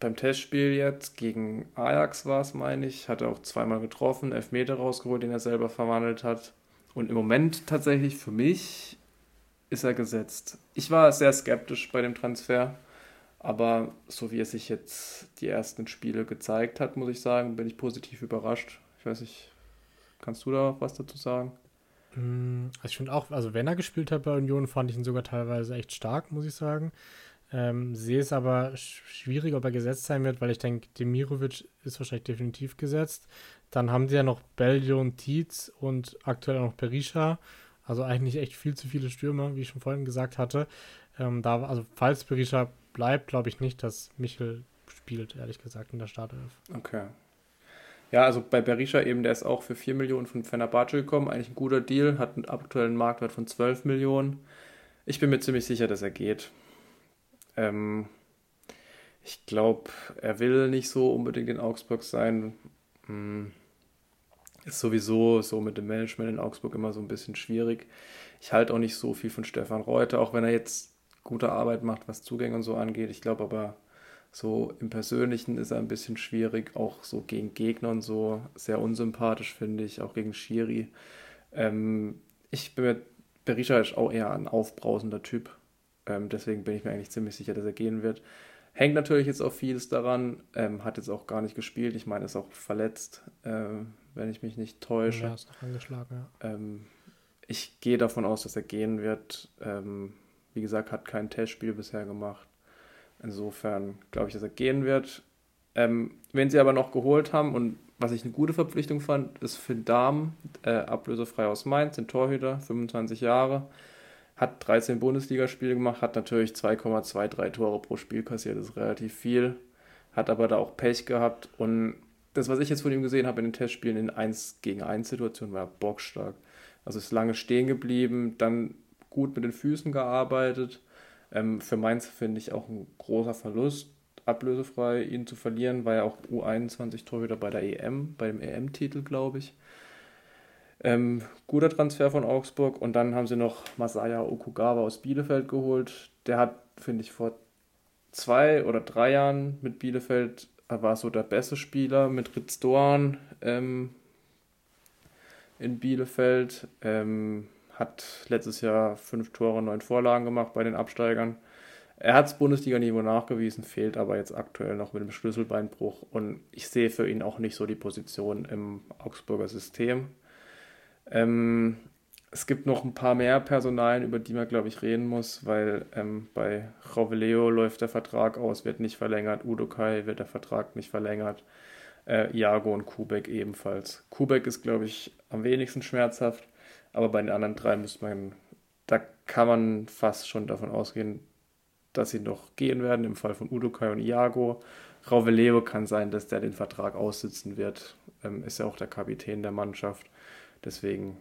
beim Testspiel jetzt gegen Ajax war es, meine ich, hat er auch zweimal getroffen, Elfmeter rausgeholt, den er selber verwandelt hat. Und im Moment tatsächlich für mich ist er gesetzt. Ich war sehr skeptisch bei dem Transfer, aber so wie er sich jetzt die ersten Spiele gezeigt hat, muss ich sagen, bin ich positiv überrascht. Ich weiß nicht, kannst du da was dazu sagen? Hm, also ich finde auch, also wenn er gespielt hat bei Union, fand ich ihn sogar teilweise echt stark, muss ich sagen. Ähm, sehe es aber schwierig, ob er gesetzt sein wird, weil ich denke, Demirovic ist wahrscheinlich definitiv gesetzt. Dann haben sie ja noch Belgion, Tietz und aktuell auch noch Berisha. Also eigentlich echt viel zu viele Stürmer, wie ich schon vorhin gesagt hatte. Ähm, da, also falls Berisha bleibt, glaube ich nicht, dass Michel spielt, ehrlich gesagt, in der Startelf. Okay. Ja, also bei Berisha eben, der ist auch für 4 Millionen von Fenerbahce gekommen. Eigentlich ein guter Deal, hat einen aktuellen Marktwert von 12 Millionen. Ich bin mir ziemlich sicher, dass er geht. Ähm, ich glaube, er will nicht so unbedingt in Augsburg sein. Hm. Ist sowieso so mit dem Management in Augsburg immer so ein bisschen schwierig. Ich halte auch nicht so viel von Stefan Reuter, auch wenn er jetzt gute Arbeit macht, was Zugänge und so angeht. Ich glaube aber, so im Persönlichen ist er ein bisschen schwierig, auch so gegen Gegner und so. Sehr unsympathisch, finde ich, auch gegen Schiri. Ähm, ich bin mir, Berisha ist auch eher ein aufbrausender Typ. Ähm, deswegen bin ich mir eigentlich ziemlich sicher, dass er gehen wird. Hängt natürlich jetzt auch vieles daran. Ähm, hat jetzt auch gar nicht gespielt. Ich meine, ist auch verletzt, äh, wenn ich mich nicht täusche. Ja, ist noch angeschlagen, ja. Ähm, ich gehe davon aus, dass er gehen wird. Ähm, wie gesagt, hat kein Testspiel bisher gemacht. Insofern glaube ich, dass er gehen wird. Ähm, wenn sie aber noch geholt haben und was ich eine gute Verpflichtung fand, ist Finn Dahm, äh, ablösefrei aus Mainz, den Torhüter, 25 Jahre hat 13 Bundesligaspiele gemacht, hat natürlich 2,23 Tore pro Spiel kassiert, das ist relativ viel, hat aber da auch Pech gehabt und das, was ich jetzt von ihm gesehen habe in den Testspielen in 1 gegen 1 Situationen, war bockstark. Also ist lange stehen geblieben, dann gut mit den Füßen gearbeitet. Ähm, für Mainz finde ich auch ein großer Verlust, ablösefrei ihn zu verlieren, war ja auch U21-Torhüter bei der EM, bei dem EM-Titel, glaube ich. Ähm, guter Transfer von Augsburg. Und dann haben sie noch Masaya Okugawa aus Bielefeld geholt. Der hat, finde ich, vor zwei oder drei Jahren mit Bielefeld er war so der beste Spieler mit Ritz Dorn ähm, in Bielefeld. Ähm, hat letztes Jahr fünf Tore, neun Vorlagen gemacht bei den Absteigern. Er hat das Bundesliga-Niveau nachgewiesen, fehlt aber jetzt aktuell noch mit dem Schlüsselbeinbruch und ich sehe für ihn auch nicht so die Position im Augsburger System. Ähm, es gibt noch ein paar mehr Personalien, über die man, glaube ich, reden muss, weil ähm, bei Roveleo läuft der Vertrag aus, wird nicht verlängert. Udo Kai wird der Vertrag nicht verlängert. Äh, Iago und Kubek ebenfalls. Kubek ist, glaube ich, am wenigsten schmerzhaft, aber bei den anderen drei muss man, da kann man fast schon davon ausgehen, dass sie noch gehen werden, im Fall von Udo Kai und Iago. Rauveleo kann sein, dass der den Vertrag aussitzen wird. Ähm, ist ja auch der Kapitän der Mannschaft. Deswegen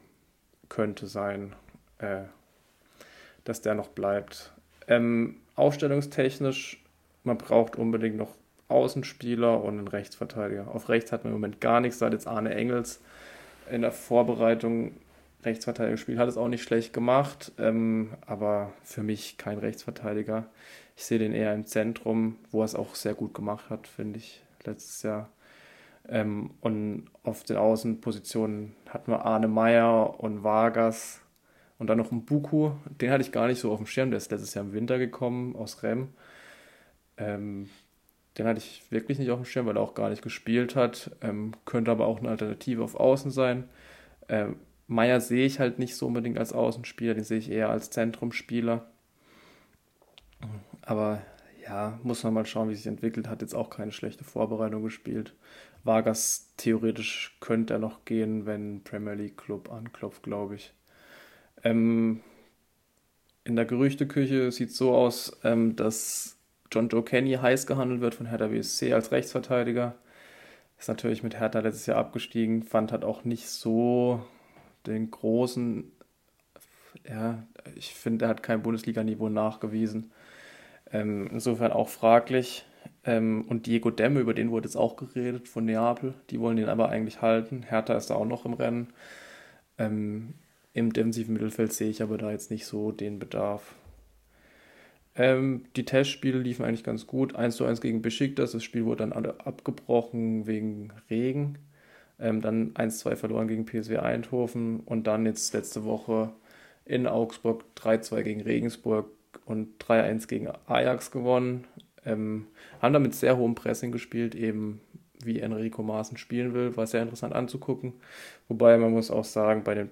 könnte sein, äh, dass der noch bleibt. Ähm, aufstellungstechnisch, man braucht unbedingt noch Außenspieler und einen Rechtsverteidiger. Auf rechts hat man im Moment gar nichts, seit jetzt Arne Engels in der Vorbereitung Rechtsverteidiger gespielt, hat es auch nicht schlecht gemacht, ähm, aber für mich kein Rechtsverteidiger. Ich sehe den eher im Zentrum, wo er es auch sehr gut gemacht hat, finde ich, letztes Jahr. Ähm, und auf den Außenpositionen hatten wir Arne Meyer und Vargas und dann noch ein Buku. Den hatte ich gar nicht so auf dem Schirm. Der ist letztes Jahr im Winter gekommen aus Rem. Ähm, den hatte ich wirklich nicht auf dem Schirm, weil er auch gar nicht gespielt hat. Ähm, könnte aber auch eine Alternative auf Außen sein. Ähm, Meyer sehe ich halt nicht so unbedingt als Außenspieler, den sehe ich eher als Zentrumspieler. Aber ja, muss man mal schauen, wie sich entwickelt. Hat jetzt auch keine schlechte Vorbereitung gespielt. Vargas theoretisch könnte er noch gehen, wenn Premier League Club anklopft, glaube ich. Ähm, in der Gerüchteküche sieht es so aus, ähm, dass John Joe Kenny heiß gehandelt wird von Hertha BSC als Rechtsverteidiger. Ist natürlich mit Hertha letztes Jahr abgestiegen, fand hat auch nicht so den großen, ja, ich finde, er hat kein Bundesliga-Niveau nachgewiesen. Ähm, insofern auch fraglich. Ähm, und Diego Demme, über den wurde jetzt auch geredet, von Neapel. Die wollen ihn aber eigentlich halten. Hertha ist da auch noch im Rennen. Ähm, Im defensiven Mittelfeld sehe ich aber da jetzt nicht so den Bedarf. Ähm, die Testspiele liefen eigentlich ganz gut. 1 zu 1 gegen Besiktas. Das Spiel wurde dann abgebrochen wegen Regen. Ähm, dann 1-2 verloren gegen PSW Eindhoven und dann jetzt letzte Woche in Augsburg 3-2 gegen Regensburg und 3-1 gegen Ajax gewonnen. Ähm, haben da mit sehr hohem Pressing gespielt, eben wie Enrico Maaßen spielen will, war sehr interessant anzugucken. Wobei man muss auch sagen, bei, den,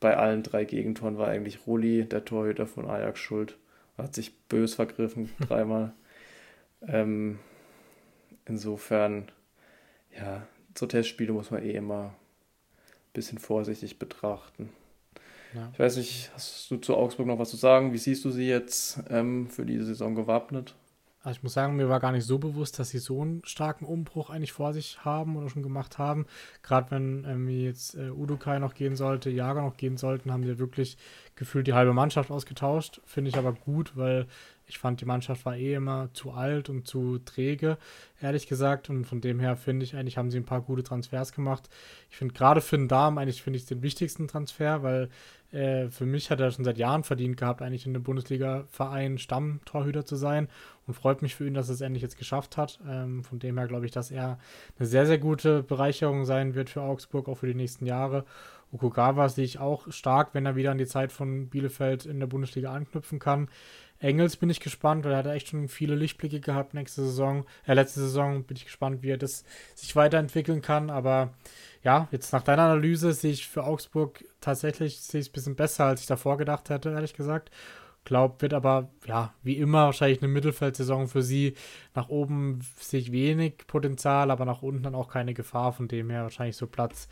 bei allen drei Gegentoren war eigentlich Rulli, der Torhüter von Ajax, schuld. Hat sich bös vergriffen, dreimal. Ähm, insofern, ja, so Testspiele muss man eh immer ein bisschen vorsichtig betrachten. Ja. Ich weiß nicht, hast du zu Augsburg noch was zu sagen? Wie siehst du sie jetzt ähm, für diese Saison gewappnet? Also ich muss sagen, mir war gar nicht so bewusst, dass sie so einen starken Umbruch eigentlich vor sich haben oder schon gemacht haben. Gerade wenn ähm, jetzt äh, Udukai noch gehen sollte, Jager noch gehen sollten, haben sie wirklich gefühlt die halbe Mannschaft ausgetauscht. Finde ich aber gut, weil ich fand, die Mannschaft war eh immer zu alt und zu träge, ehrlich gesagt. Und von dem her finde ich eigentlich, haben sie ein paar gute Transfers gemacht. Ich finde gerade für den Darm eigentlich, finde ich den wichtigsten Transfer, weil äh, für mich hat er schon seit Jahren verdient gehabt, eigentlich in einem Bundesliga-Verein Stammtorhüter zu sein und freut mich für ihn, dass er es endlich jetzt geschafft hat. Ähm, von dem her glaube ich, dass er eine sehr, sehr gute Bereicherung sein wird für Augsburg, auch für die nächsten Jahre. Okugawa sehe ich auch stark, wenn er wieder an die Zeit von Bielefeld in der Bundesliga anknüpfen kann. Engels bin ich gespannt, weil er hat echt schon viele Lichtblicke gehabt nächste Saison. Äh, letzte Saison bin ich gespannt, wie er das sich weiterentwickeln kann. Aber ja, jetzt nach deiner Analyse sehe ich für Augsburg tatsächlich sehe ich ein bisschen besser, als ich davor gedacht hätte, ehrlich gesagt. Glaub, wird aber, ja, wie immer wahrscheinlich eine Mittelfeldsaison für sie. Nach oben sehe ich wenig Potenzial, aber nach unten dann auch keine Gefahr. Von dem her wahrscheinlich so Platz,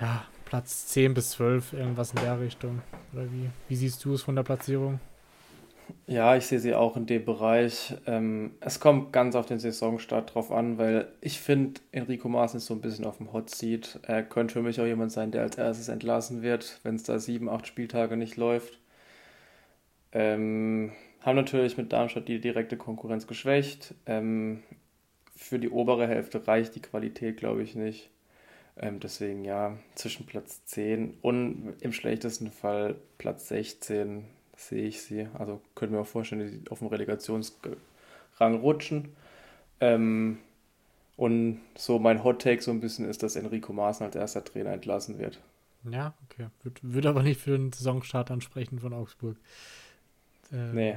ja, Platz 10 bis 12, irgendwas in der Richtung. Oder wie, wie siehst du es von der Platzierung? Ja, ich sehe sie auch in dem Bereich. Ähm, es kommt ganz auf den Saisonstart drauf an, weil ich finde, Enrico Maaßen ist so ein bisschen auf dem Hot Seat. Er könnte für mich auch jemand sein, der als erstes entlassen wird, wenn es da sieben, acht Spieltage nicht läuft. Ähm, haben natürlich mit Darmstadt die direkte Konkurrenz geschwächt. Ähm, für die obere Hälfte reicht die Qualität, glaube ich, nicht. Ähm, deswegen ja, zwischen Platz 10 und im schlechtesten Fall Platz 16 sehe ich sie. Also könnte mir auch vorstellen, dass sie auf dem Relegationsrang rutschen. Ähm, Und so mein Hot Take so ein bisschen ist, dass Enrico Maaßen als erster Trainer entlassen wird. Ja, okay. Würde würd aber nicht für den Saisonstart ansprechen von Augsburg. Äh, nee.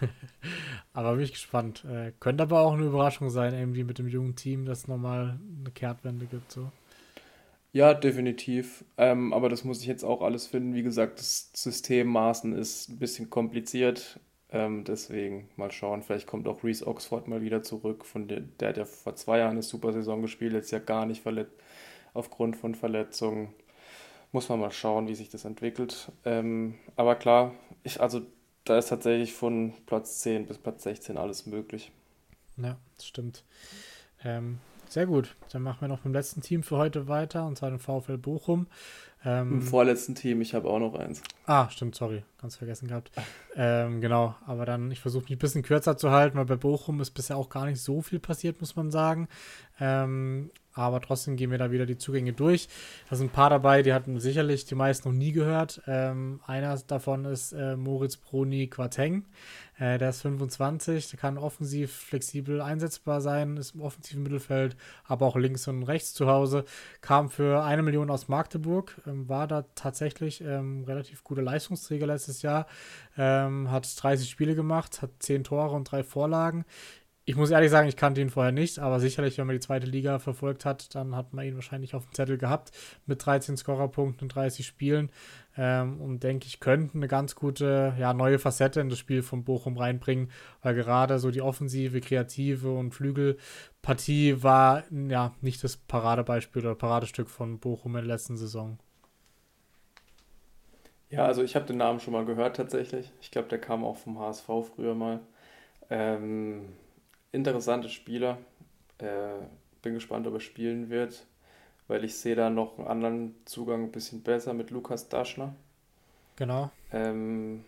aber bin ich gespannt. Äh, könnte aber auch eine Überraschung sein, irgendwie mit dem jungen Team, dass es nochmal eine Kehrtwende gibt. So. Ja, definitiv. Ähm, aber das muss ich jetzt auch alles finden. Wie gesagt, das System Maßen ist ein bisschen kompliziert. Ähm, deswegen mal schauen. Vielleicht kommt auch Reese Oxford mal wieder zurück. Von der, der hat ja vor zwei Jahren eine super Saison gespielt, jetzt ja gar nicht verletzt aufgrund von Verletzungen. Muss man mal schauen, wie sich das entwickelt. Ähm, aber klar, ich, also da ist tatsächlich von Platz 10 bis Platz 16 alles möglich. Ja, das stimmt. Ähm, sehr gut. Dann machen wir noch mit dem letzten Team für heute weiter, und zwar den VfL Bochum. Ähm, Im vorletzten Team, ich habe auch noch eins. Ah, stimmt, sorry, ganz vergessen gehabt. ähm, genau, aber dann, ich versuche mich ein bisschen kürzer zu halten, weil bei Bochum ist bisher auch gar nicht so viel passiert, muss man sagen. Ähm, aber trotzdem gehen wir da wieder die Zugänge durch. Da sind ein paar dabei, die hatten sicherlich die meisten noch nie gehört. Ähm, einer davon ist äh, Moritz Bruni Quateng. Äh, der ist 25, der kann offensiv flexibel einsetzbar sein, ist im offensiven Mittelfeld, aber auch links und rechts zu Hause. Kam für eine Million aus Magdeburg, ähm, war da tatsächlich ähm, relativ guter Leistungsträger letztes Jahr, ähm, hat 30 Spiele gemacht, hat 10 Tore und 3 Vorlagen ich muss ehrlich sagen, ich kannte ihn vorher nicht, aber sicherlich, wenn man die zweite Liga verfolgt hat, dann hat man ihn wahrscheinlich auf dem Zettel gehabt mit 13 Scorerpunkten und 30 Spielen. Ähm, und denke ich, könnte eine ganz gute, ja, neue Facette in das Spiel von Bochum reinbringen, weil gerade so die offensive, kreative und Flügelpartie war ja nicht das Paradebeispiel oder Paradestück von Bochum in der letzten Saison. Ja, also ich habe den Namen schon mal gehört tatsächlich. Ich glaube, der kam auch vom HSV früher mal. Ähm, interessante Spieler. Äh, bin gespannt, ob er spielen wird, weil ich sehe da noch einen anderen Zugang ein bisschen besser mit Lukas Daschner. Genau. Ähm,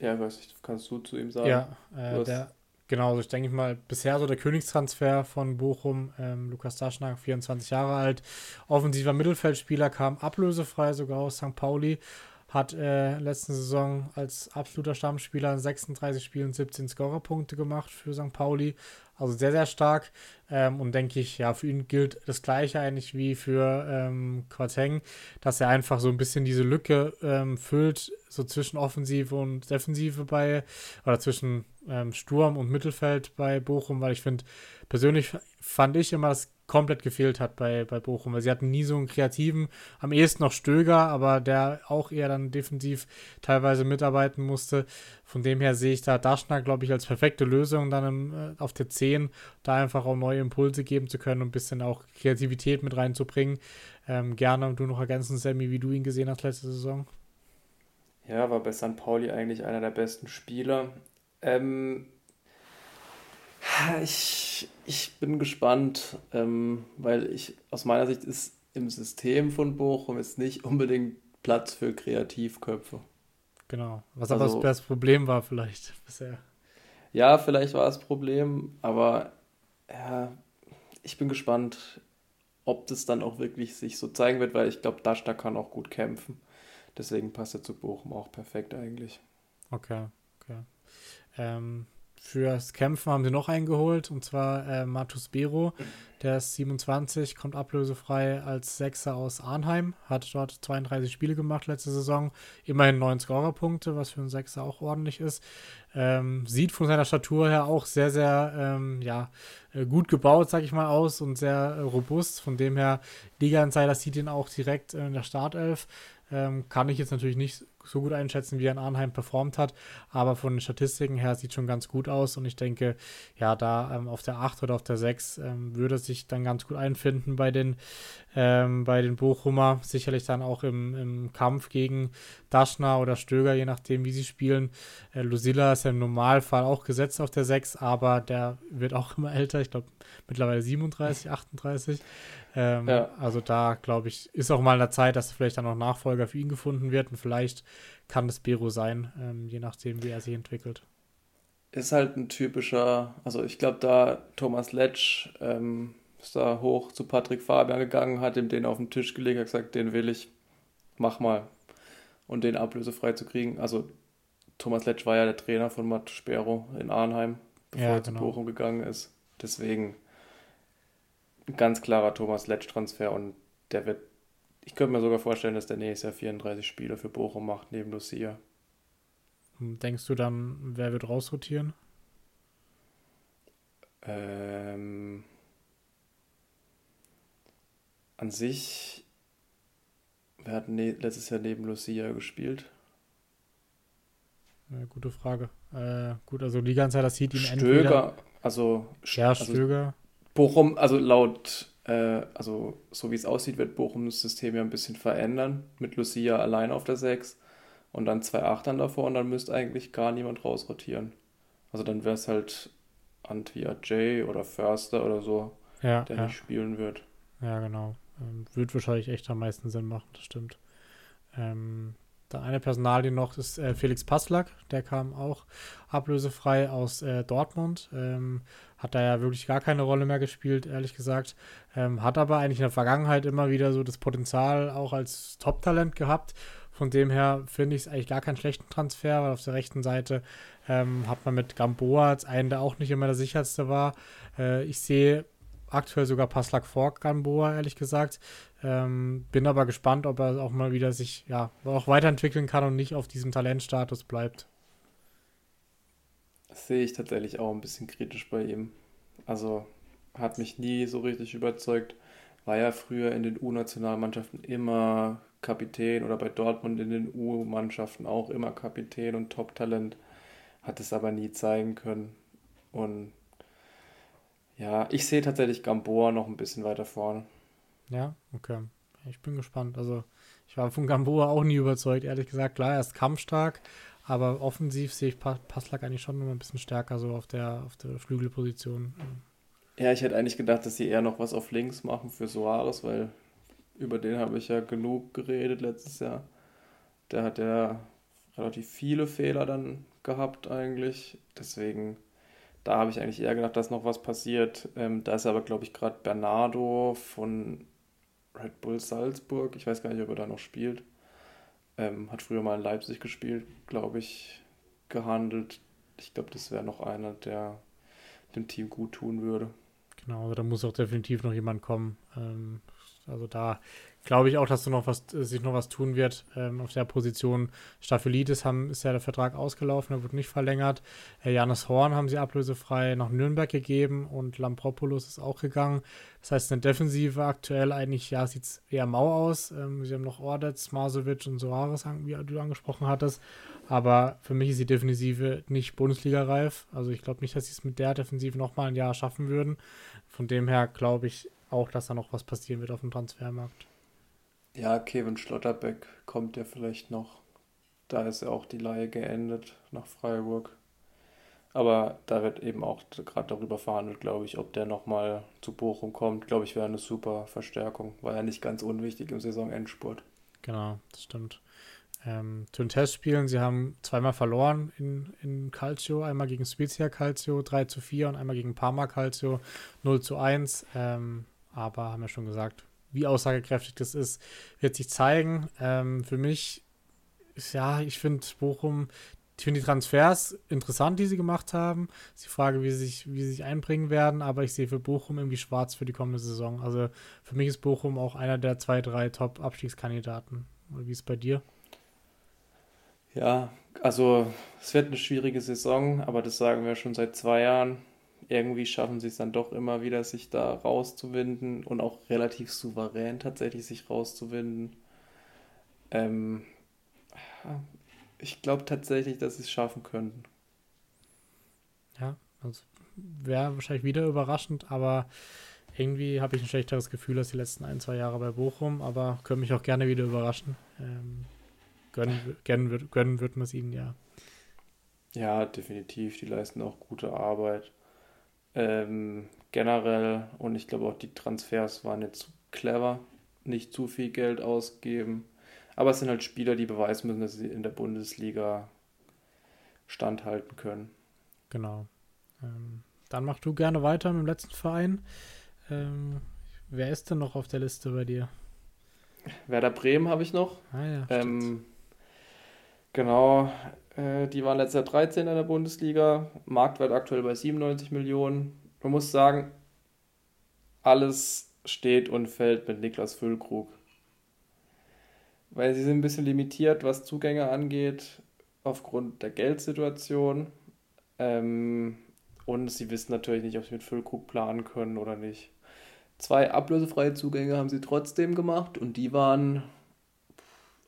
ja, weiß ich, kannst du zu ihm sagen? Ja, äh, der, genau, also ich denke mal, bisher so der Königstransfer von Bochum, ähm, Lukas Daschner, 24 Jahre alt, offensiver Mittelfeldspieler, kam ablösefrei sogar aus St. Pauli hat äh, letzte Saison als absoluter Stammspieler in 36 Spielen 17 Scorerpunkte gemacht für St. Pauli. Also sehr, sehr stark. Ähm, und denke ich, ja, für ihn gilt das Gleiche eigentlich wie für ähm, Quateng, dass er einfach so ein bisschen diese Lücke ähm, füllt, so zwischen Offensive und Defensive bei, oder zwischen ähm, Sturm und Mittelfeld bei Bochum, weil ich finde, persönlich fand ich immer, dass komplett gefehlt hat bei, bei Bochum, weil sie hatten nie so einen kreativen, am ehesten noch Stöger, aber der auch eher dann defensiv teilweise mitarbeiten musste. Von dem her sehe ich da Daschner, glaube ich, als perfekte Lösung dann im, äh, auf der 10, da einfach auch neue Impulse geben zu können und ein bisschen auch Kreativität mit reinzubringen. Ähm, gerne und du noch ergänzen, Sammy, wie du ihn gesehen hast letzte Saison. Ja, war bei St. Pauli eigentlich einer der besten Spieler. Ähm, ich, ich bin gespannt, ähm, weil ich aus meiner Sicht ist im System von Bochum jetzt nicht unbedingt Platz für Kreativköpfe. Genau. Was aber also, das Problem war vielleicht bisher. Ja, vielleicht war das Problem, aber ja, ich bin gespannt, ob das dann auch wirklich sich so zeigen wird, weil ich glaube, Dashta kann auch gut kämpfen. Deswegen passt er zu Bochum auch perfekt eigentlich. Okay. Ähm, Fürs Kämpfen haben sie noch einen geholt, und zwar äh, Matus Bero. Der ist 27, kommt ablösefrei als Sechser aus Arnheim, hat dort 32 Spiele gemacht letzte Saison, immerhin 9 Scorerpunkte, was für einen Sechser auch ordentlich ist. Ähm, sieht von seiner Statur her auch sehr, sehr ähm, ja, äh, gut gebaut, sag ich mal, aus und sehr äh, robust. Von dem her, Liga Insider sieht ihn auch direkt in der Startelf. Ähm, kann ich jetzt natürlich nicht so gut einschätzen, wie er in Arnheim performt hat, aber von den Statistiken her sieht schon ganz gut aus und ich denke, ja, da ähm, auf der 8 oder auf der 6 ähm, würde sich dann ganz gut einfinden bei den, ähm, bei den Bochumer. Sicherlich dann auch im, im Kampf gegen Daschner oder Stöger, je nachdem, wie sie spielen. Äh, Lucilla ist ja im Normalfall auch gesetzt auf der 6, aber der wird auch immer älter. Ich glaube, mittlerweile 37, 38. Ähm, ja. Also da, glaube ich, ist auch mal in der Zeit, dass vielleicht dann noch Nachfolger für ihn gefunden wird und vielleicht kann das Bero sein, ähm, je nachdem, wie er sich entwickelt. Ist halt ein typischer, also ich glaube, da Thomas Letsch ähm, ist da hoch zu Patrick Fabian gegangen, hat ihm den auf den Tisch gelegt, hat gesagt, den will ich, mach mal. Und den ablösefrei zu kriegen. Also Thomas Letsch war ja der Trainer von Matt Spero in Arnheim, bevor ja, er zu genau. Bochum gegangen ist. Deswegen ein ganz klarer Thomas Letsch-Transfer und der wird, ich könnte mir sogar vorstellen, dass der nächstes Jahr 34 Spiele für Bochum macht, neben Lucia. Denkst du dann, wer wird rausrotieren? Ähm, an sich, wer hat ne letztes Jahr neben Lucia gespielt? Gute Frage. Äh, gut, also Liga-Insider sieht ihn Stöger, entweder... also... Ja, also Stöger. Bochum, also laut, äh, also so wie es aussieht, wird Bochum das System ja ein bisschen verändern. Mit Lucia allein auf der 6 und dann zwei Achtern davor und dann müsste eigentlich gar niemand rausrotieren. Also dann wäre es halt Antwia J oder Förster oder so, Ja, der ja. nicht spielen wird. Ja, genau. Ähm, wird wahrscheinlich echt am meisten Sinn machen, das stimmt. Ähm, dann eine Personalie noch ist äh, Felix Passlack, der kam auch ablösefrei aus äh, Dortmund. Ähm, hat da ja wirklich gar keine Rolle mehr gespielt, ehrlich gesagt. Ähm, hat aber eigentlich in der Vergangenheit immer wieder so das Potenzial auch als Top-Talent gehabt. Von dem her finde ich es eigentlich gar keinen schlechten Transfer, weil auf der rechten Seite ähm, hat man mit Gamboa als einen, der auch nicht immer der sicherste war. Äh, ich sehe aktuell sogar Passlack vor Gamboa, ehrlich gesagt. Ähm, bin aber gespannt, ob er auch mal wieder sich ja auch weiterentwickeln kann und nicht auf diesem Talentstatus bleibt. Das sehe ich tatsächlich auch ein bisschen kritisch bei ihm. Also hat mich nie so richtig überzeugt. War ja früher in den U-Nationalmannschaften immer Kapitän oder bei Dortmund in den U-Mannschaften auch immer Kapitän und Top-Talent. Hat es aber nie zeigen können. Und ja, ich sehe tatsächlich Gamboa noch ein bisschen weiter vorne. Ja, okay. Ich bin gespannt. Also, ich war von Gamboa auch nie überzeugt, ehrlich gesagt. Klar, er ist kampfstark, aber offensiv sehe ich Pa- Passlack eigentlich schon immer ein bisschen stärker, so auf der, auf der Flügelposition. Ja, ich hätte eigentlich gedacht, dass sie eher noch was auf links machen für Soares, weil über den habe ich ja genug geredet letztes Jahr. Der hat ja relativ viele Fehler dann gehabt eigentlich. Deswegen, da habe ich eigentlich eher gedacht, dass noch was passiert. Ähm, da ist aber, glaube ich, gerade Bernardo von Red Bull Salzburg. Ich weiß gar nicht, ob er da noch spielt. Ähm, hat früher mal in Leipzig gespielt, glaube ich, gehandelt. Ich glaube, das wäre noch einer, der dem Team gut tun würde. Genau, also da muss auch definitiv noch jemand kommen. Ähm, also da glaube ich auch, dass noch was, äh, sich noch was tun wird. Ähm, auf der Position Staphylides haben, ist ja der Vertrag ausgelaufen, der wird nicht verlängert. Äh, Janis Horn haben sie ablösefrei nach Nürnberg gegeben und Lampropoulos ist auch gegangen. Das heißt, in der Defensive aktuell eigentlich, ja, sieht es eher mau aus. Ähm, sie haben noch Ordetz, Masovic und Soares, wie du angesprochen hattest. Aber für mich ist die Defensive nicht Bundesliga-reif. Also ich glaube nicht, dass sie es mit der Defensive nochmal ein Jahr schaffen würden. Von dem her glaube ich auch, dass da noch was passieren wird auf dem Transfermarkt. Ja, Kevin Schlotterbeck kommt ja vielleicht noch. Da ist ja auch die Leihe geendet nach Freiburg. Aber da wird eben auch gerade darüber verhandelt, glaube ich, ob der nochmal zu Bochum kommt. Glaube ich, wäre eine super Verstärkung. War ja nicht ganz unwichtig im Saisonendspurt. Genau, das stimmt. Ähm, zu den Testspielen, sie haben zweimal verloren in, in Calcio, einmal gegen Spezia Calcio 3 zu 4 und einmal gegen Parma Calcio 0 zu 1. Ähm, aber haben ja schon gesagt, wie aussagekräftig das ist, wird sich zeigen. Ähm, für mich ist ja, ich finde Bochum, ich finde die Transfers interessant, die sie gemacht haben. Ist die Frage, wie sie sich, wie sie sich einbringen werden, aber ich sehe für Bochum irgendwie schwarz für die kommende Saison. Also für mich ist Bochum auch einer der zwei, drei Top-Abstiegskandidaten. Wie ist es bei dir? Ja, also es wird eine schwierige Saison, aber das sagen wir schon seit zwei Jahren. Irgendwie schaffen sie es dann doch immer wieder, sich da rauszuwinden und auch relativ souverän tatsächlich sich rauszuwinden. Ähm, ich glaube tatsächlich, dass sie es schaffen könnten. Ja, also wäre wahrscheinlich wieder überraschend, aber irgendwie habe ich ein schlechteres Gefühl als die letzten ein, zwei Jahre bei Bochum, aber können mich auch gerne wieder überraschen. Ähm, gönnen, gönnen, gönnen wird man es ihnen ja. Ja, definitiv. Die leisten auch gute Arbeit. Ähm, generell, und ich glaube auch die Transfers waren jetzt zu clever, nicht zu viel Geld ausgeben. Aber es sind halt Spieler, die beweisen müssen, dass sie in der Bundesliga standhalten können. Genau. Ähm, dann mach du gerne weiter mit dem letzten Verein. Ähm, wer ist denn noch auf der Liste bei dir? Werder Bremen habe ich noch. Ah ja. Ähm, genau, die waren letztes Jahr 13 in der Bundesliga, Marktwert aktuell bei 97 Millionen. Man muss sagen, alles steht und fällt mit Niklas Füllkrug. Weil sie sind ein bisschen limitiert, was Zugänge angeht, aufgrund der Geldsituation. Ähm, und sie wissen natürlich nicht, ob sie mit Füllkrug planen können oder nicht. Zwei ablösefreie Zugänge haben sie trotzdem gemacht und die waren,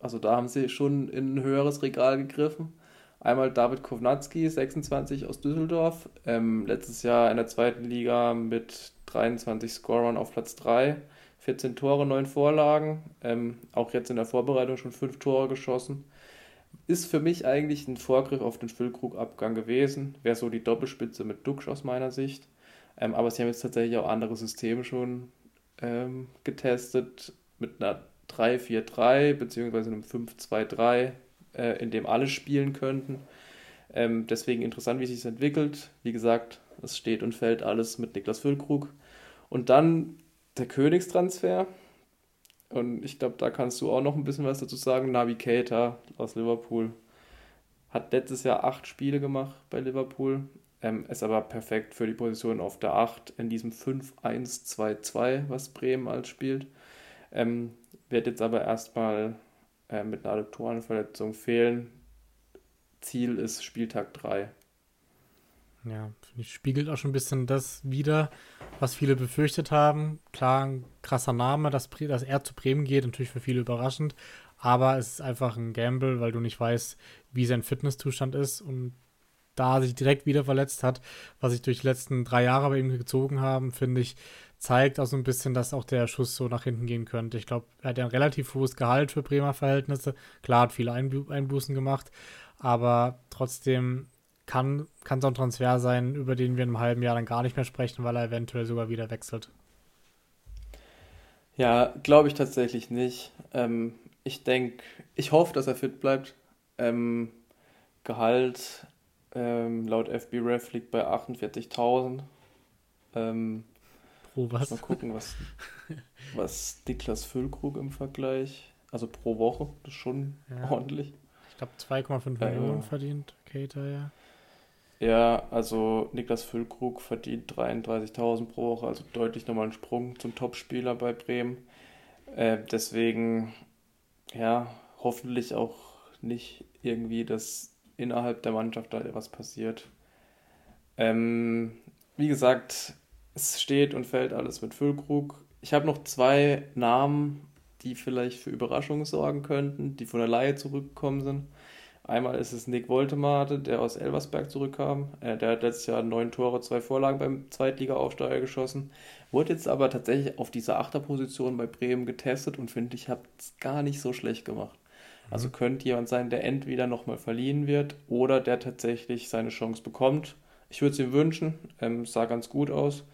also da haben sie schon in ein höheres Regal gegriffen. Einmal David Kovnatski, 26 aus Düsseldorf, ähm, letztes Jahr in der zweiten Liga mit 23 Scorern auf Platz 3, 14 Tore, 9 Vorlagen, ähm, auch jetzt in der Vorbereitung schon 5 Tore geschossen. Ist für mich eigentlich ein Vorgriff auf den Füllkrug-Abgang gewesen, wäre so die Doppelspitze mit Duxch aus meiner Sicht. Ähm, aber sie haben jetzt tatsächlich auch andere Systeme schon ähm, getestet mit einer 3-4-3 bzw. einem 5-2-3 äh, in dem alle spielen könnten. Ähm, deswegen interessant, wie sich es entwickelt. Wie gesagt, es steht und fällt alles mit Niklas Füllkrug. Und dann der Königstransfer. Und ich glaube, da kannst du auch noch ein bisschen was dazu sagen. Navigator aus Liverpool hat letztes Jahr acht Spiele gemacht bei Liverpool. Ähm, ist aber perfekt für die Position auf der 8 in diesem 5-1-2-2, was Bremen als spielt. Ähm, wird jetzt aber erstmal äh, mit einer Adduktorenverletzung fehlen. Ziel ist Spieltag 3. Ja, finde ich, spiegelt auch schon ein bisschen das wieder, was viele befürchtet haben. Klar, ein krasser Name, dass, dass er zu Bremen geht, natürlich für viele überraschend. Aber es ist einfach ein Gamble, weil du nicht weißt, wie sein Fitnesszustand ist. Und da sich direkt wieder verletzt hat, was sich durch die letzten drei Jahre bei ihm gezogen haben, finde ich, zeigt auch so ein bisschen, dass auch der Schuss so nach hinten gehen könnte. Ich glaube, er hat ja ein relativ hohes Gehalt für Bremer Verhältnisse. Klar, hat viele Einbu Einbußen gemacht, aber trotzdem kann, kann so ein Transfer sein, über den wir in einem halben Jahr dann gar nicht mehr sprechen, weil er eventuell sogar wieder wechselt. Ja, glaube ich tatsächlich nicht. Ähm, ich denke, ich hoffe, dass er fit bleibt. Ähm, Gehalt ähm, laut FB Ref liegt bei 48.000. Ähm, pro was? Mal gucken, was, was Niklas Füllkrug im Vergleich. Also pro Woche, das ist schon ja. ordentlich. Ich glaube 2,5 äh, Millionen verdient Cater, ja. Ja, also Niklas Füllkrug verdient 33.000 pro Woche, also deutlich nochmal ein Sprung zum Topspieler bei Bremen. Äh, deswegen, ja, hoffentlich auch nicht irgendwie, dass innerhalb der Mannschaft da was passiert. Ähm, wie gesagt, es steht und fällt alles mit Füllkrug. Ich habe noch zwei Namen, die vielleicht für Überraschungen sorgen könnten, die von der Laie zurückgekommen sind. Einmal ist es Nick Woltemade, der aus Elversberg zurückkam. Äh, der hat letztes Jahr neun Tore, zwei Vorlagen beim Zweitliga-Aufsteiger geschossen. Wurde jetzt aber tatsächlich auf dieser Achterposition bei Bremen getestet und finde ich, hat es gar nicht so schlecht gemacht. Also mhm. könnte jemand sein, der entweder nochmal verliehen wird oder der tatsächlich seine Chance bekommt. Ich würde es ihm wünschen, ähm, sah ganz gut aus.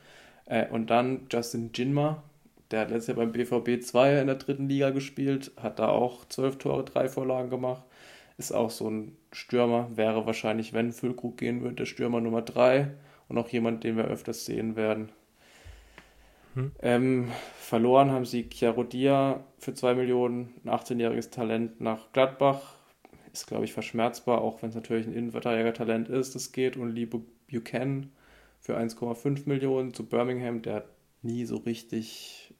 Äh, und dann Justin Jinma, der hat letztes Jahr beim BVB 2 in der dritten Liga gespielt, hat da auch zwölf Tore, drei Vorlagen gemacht. Ist auch so ein Stürmer, wäre wahrscheinlich, wenn Füllkrug gehen würde, der Stürmer Nummer 3 und auch jemand, den wir öfters sehen werden. Hm. Ähm, verloren haben sie Chiarodia für 2 Millionen, ein 18-jähriges Talent nach Gladbach. Ist, glaube ich, verschmerzbar, auch wenn es natürlich ein Innenverteidiger-Talent ist, das geht. Und Lee Buchanan für 1,5 Millionen zu Birmingham. Der hat nie so richtig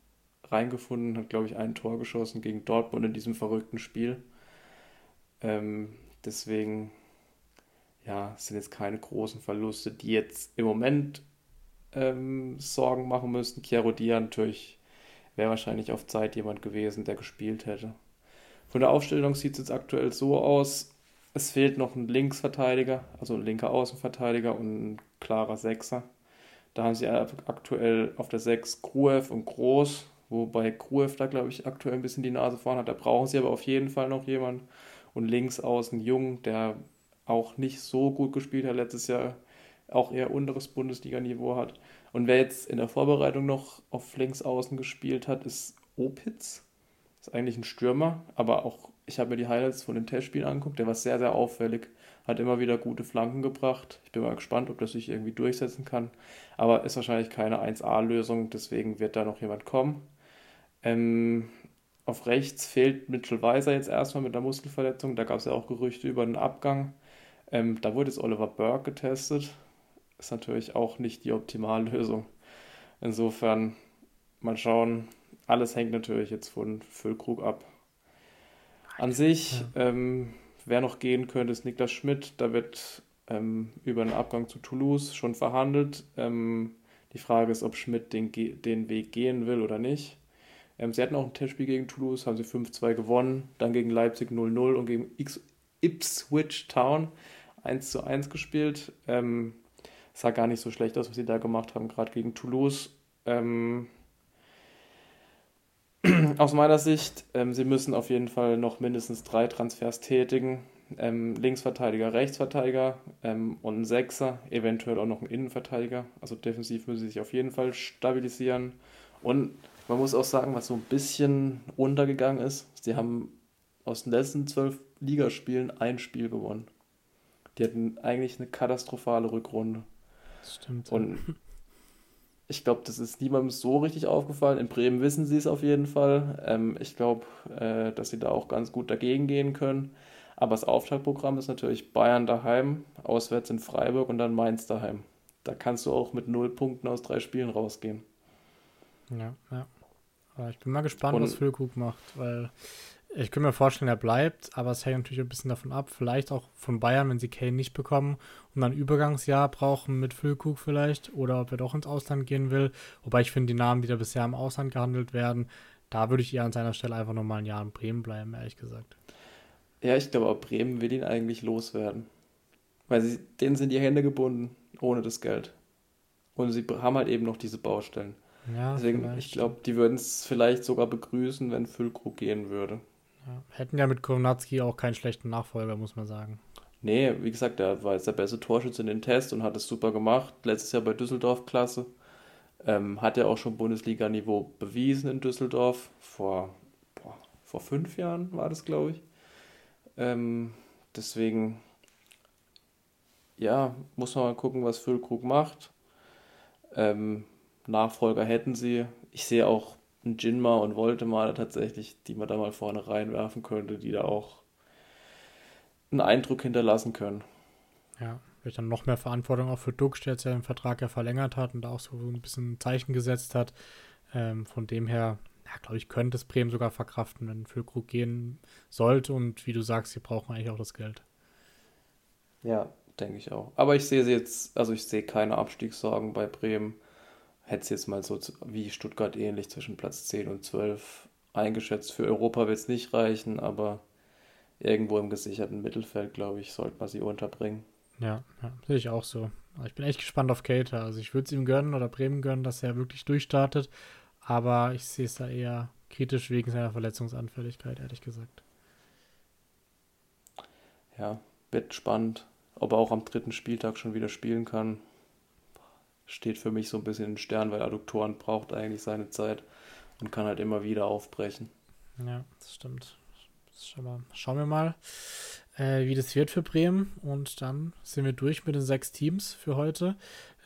reingefunden, hat, glaube ich, ein Tor geschossen gegen Dortmund in diesem verrückten Spiel. Ähm, deswegen, ja, sind jetzt keine großen Verluste, die jetzt im Moment ähm, Sorgen machen müssten. Chiaro Dia natürlich wäre wahrscheinlich auf Zeit jemand gewesen, der gespielt hätte. Von der Aufstellung sieht es jetzt aktuell so aus, es fehlt noch ein Linksverteidiger, also ein linker Außenverteidiger und ein klarer Sechser. Da haben sie aktuell auf der 6 Gruev und Groß, wobei Gruev da, glaube ich, aktuell ein bisschen die Nase vorn hat. Da brauchen sie aber auf jeden Fall noch jemanden. Und links außen Jung, der auch nicht so gut gespielt hat letztes Jahr, auch eher unteres Bundesliga-Niveau hat. Und wer jetzt in der Vorbereitung noch auf links außen gespielt hat, ist Opitz. Ist eigentlich ein Stürmer, aber auch, ich habe mir die Highlights von den Testspielen angeguckt, der war sehr, sehr auffällig, hat immer wieder gute Flanken gebracht. Ich bin mal gespannt, ob das sich irgendwie durchsetzen kann. Aber ist wahrscheinlich keine 1A-Lösung, deswegen wird da noch jemand kommen. Ähm, auf rechts fehlt Mitchell Weiser jetzt erstmal mit der Muskelverletzung. Da gab es ja auch Gerüchte über einen Abgang. Ähm, da wurde jetzt Oliver Burke getestet ist natürlich auch nicht die Optimallösung. Insofern, mal schauen. Alles hängt natürlich jetzt von Füllkrug ab. An sich, ja. ähm, wer noch gehen könnte, ist Niklas Schmidt. Da wird ähm, über einen Abgang zu Toulouse schon verhandelt. Ähm, die Frage ist, ob Schmidt den, den Weg gehen will oder nicht. Ähm, sie hatten auch ein Testspiel gegen Toulouse, haben sie 5-2 gewonnen, dann gegen Leipzig 0-0 und gegen X Ipswich Town 1-1 gespielt. Ähm, sah gar nicht so schlecht aus, was sie da gemacht haben, gerade gegen Toulouse. Ähm, aus meiner Sicht, ähm, sie müssen auf jeden Fall noch mindestens drei Transfers tätigen. Ähm, Linksverteidiger, Rechtsverteidiger ähm, und ein Sechser, eventuell auch noch ein Innenverteidiger. Also defensiv müssen sie sich auf jeden Fall stabilisieren. Und man muss auch sagen, was so ein bisschen untergegangen ist, sie haben aus den letzten zwölf Ligaspielen ein Spiel gewonnen. Die hatten eigentlich eine katastrophale Rückrunde. Das stimmt. Und ich glaube, das ist niemandem so richtig aufgefallen. In Bremen wissen sie es auf jeden Fall. Ähm, ich glaube, äh, dass sie da auch ganz gut dagegen gehen können. Aber das Auftaktprogramm ist natürlich Bayern daheim, auswärts in Freiburg und dann Mainz daheim. Da kannst du auch mit null Punkten aus drei Spielen rausgehen. Ja, ja. Aber ich bin mal gespannt, und, was Füllkrug macht, weil ich könnte mir vorstellen, er bleibt, aber es hängt natürlich ein bisschen davon ab. Vielleicht auch von Bayern, wenn sie Kane nicht bekommen und dann ein Übergangsjahr brauchen mit Füllkrug vielleicht oder ob er doch ins Ausland gehen will. Wobei ich finde, die Namen, die da bisher im Ausland gehandelt werden, da würde ich eher an seiner Stelle einfach nochmal ein Jahr in Bremen bleiben, ehrlich gesagt. Ja, ich glaube, auch Bremen will ihn eigentlich loswerden. Weil sie, denen sind die Hände gebunden, ohne das Geld. Und sie haben halt eben noch diese Baustellen. Ja, Deswegen, vielleicht. ich glaube, die würden es vielleicht sogar begrüßen, wenn Füllkrug gehen würde. Ja, hätten ja mit Kownatski auch keinen schlechten Nachfolger, muss man sagen. Nee, wie gesagt, der war jetzt der beste Torschütze in den Test und hat es super gemacht. Letztes Jahr bei Düsseldorf klasse. Ähm, hat ja auch schon Bundesliga-Niveau bewiesen in Düsseldorf. Vor, boah, vor fünf Jahren war das, glaube ich. Ähm, deswegen, ja, muss man mal gucken, was Füllkrug macht. Ähm, Nachfolger hätten sie. Ich sehe auch einen Jinma und Voltemar tatsächlich, die man da mal vorne reinwerfen könnte, die da auch einen Eindruck hinterlassen können. Ja, vielleicht dann noch mehr Verantwortung auch für Dux, der jetzt ja den Vertrag ja verlängert hat und da auch so ein bisschen ein Zeichen gesetzt hat. Ähm, von dem her, ja, glaube ich, könnte es Bremen sogar verkraften, wenn Füllkrug gehen sollte und wie du sagst, sie brauchen eigentlich auch das Geld. Ja, denke ich auch. Aber ich sehe sie jetzt, also ich sehe keine Abstiegssorgen bei Bremen hätte es jetzt mal so wie Stuttgart ähnlich zwischen Platz 10 und 12 eingeschätzt. Für Europa wird es nicht reichen, aber irgendwo im gesicherten Mittelfeld, glaube ich, sollte man sie unterbringen. Ja, ja sehe ich auch so. Ich bin echt gespannt auf Cater. Also ich würde es ihm gönnen oder Bremen gönnen, dass er wirklich durchstartet. Aber ich sehe es da eher kritisch wegen seiner Verletzungsanfälligkeit, ehrlich gesagt. Ja, wird spannend, ob er auch am dritten Spieltag schon wieder spielen kann steht für mich so ein bisschen in Stern, weil Adduktoren braucht eigentlich seine Zeit und kann halt immer wieder aufbrechen. Ja, das stimmt. Schauen wir mal, äh, wie das wird für Bremen. Und dann sind wir durch mit den sechs Teams für heute.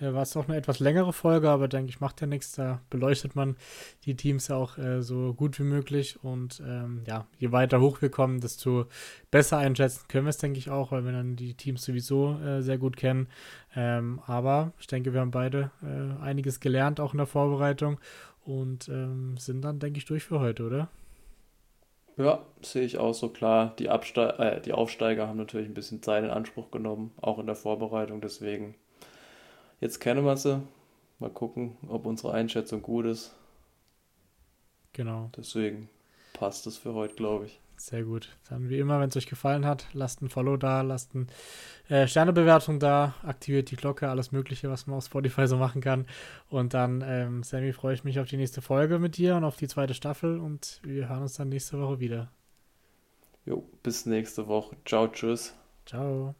Äh, war es auch eine etwas längere Folge, aber denke ich, macht ja nichts. Da beleuchtet man die Teams ja auch äh, so gut wie möglich. Und ähm, ja, je weiter hoch wir kommen, desto besser einschätzen können wir es, denke ich auch, weil wir dann die Teams sowieso äh, sehr gut kennen. Ähm, aber ich denke, wir haben beide äh, einiges gelernt, auch in der Vorbereitung. Und ähm, sind dann, denke ich, durch für heute, oder? Ja, sehe ich auch so klar. Die, Abste äh, die Aufsteiger haben natürlich ein bisschen Zeit in Anspruch genommen, auch in der Vorbereitung. Deswegen, jetzt kennen wir sie. Mal gucken, ob unsere Einschätzung gut ist. Genau. Deswegen passt es für heute, glaube ich. Sehr gut. Dann wie immer, wenn es euch gefallen hat, lasst ein Follow da, lasst eine äh, Sternebewertung da, aktiviert die Glocke, alles Mögliche, was man auf Spotify so machen kann. Und dann, ähm, Sammy, freue ich mich auf die nächste Folge mit dir und auf die zweite Staffel und wir hören uns dann nächste Woche wieder. Jo, bis nächste Woche. Ciao, tschüss. Ciao.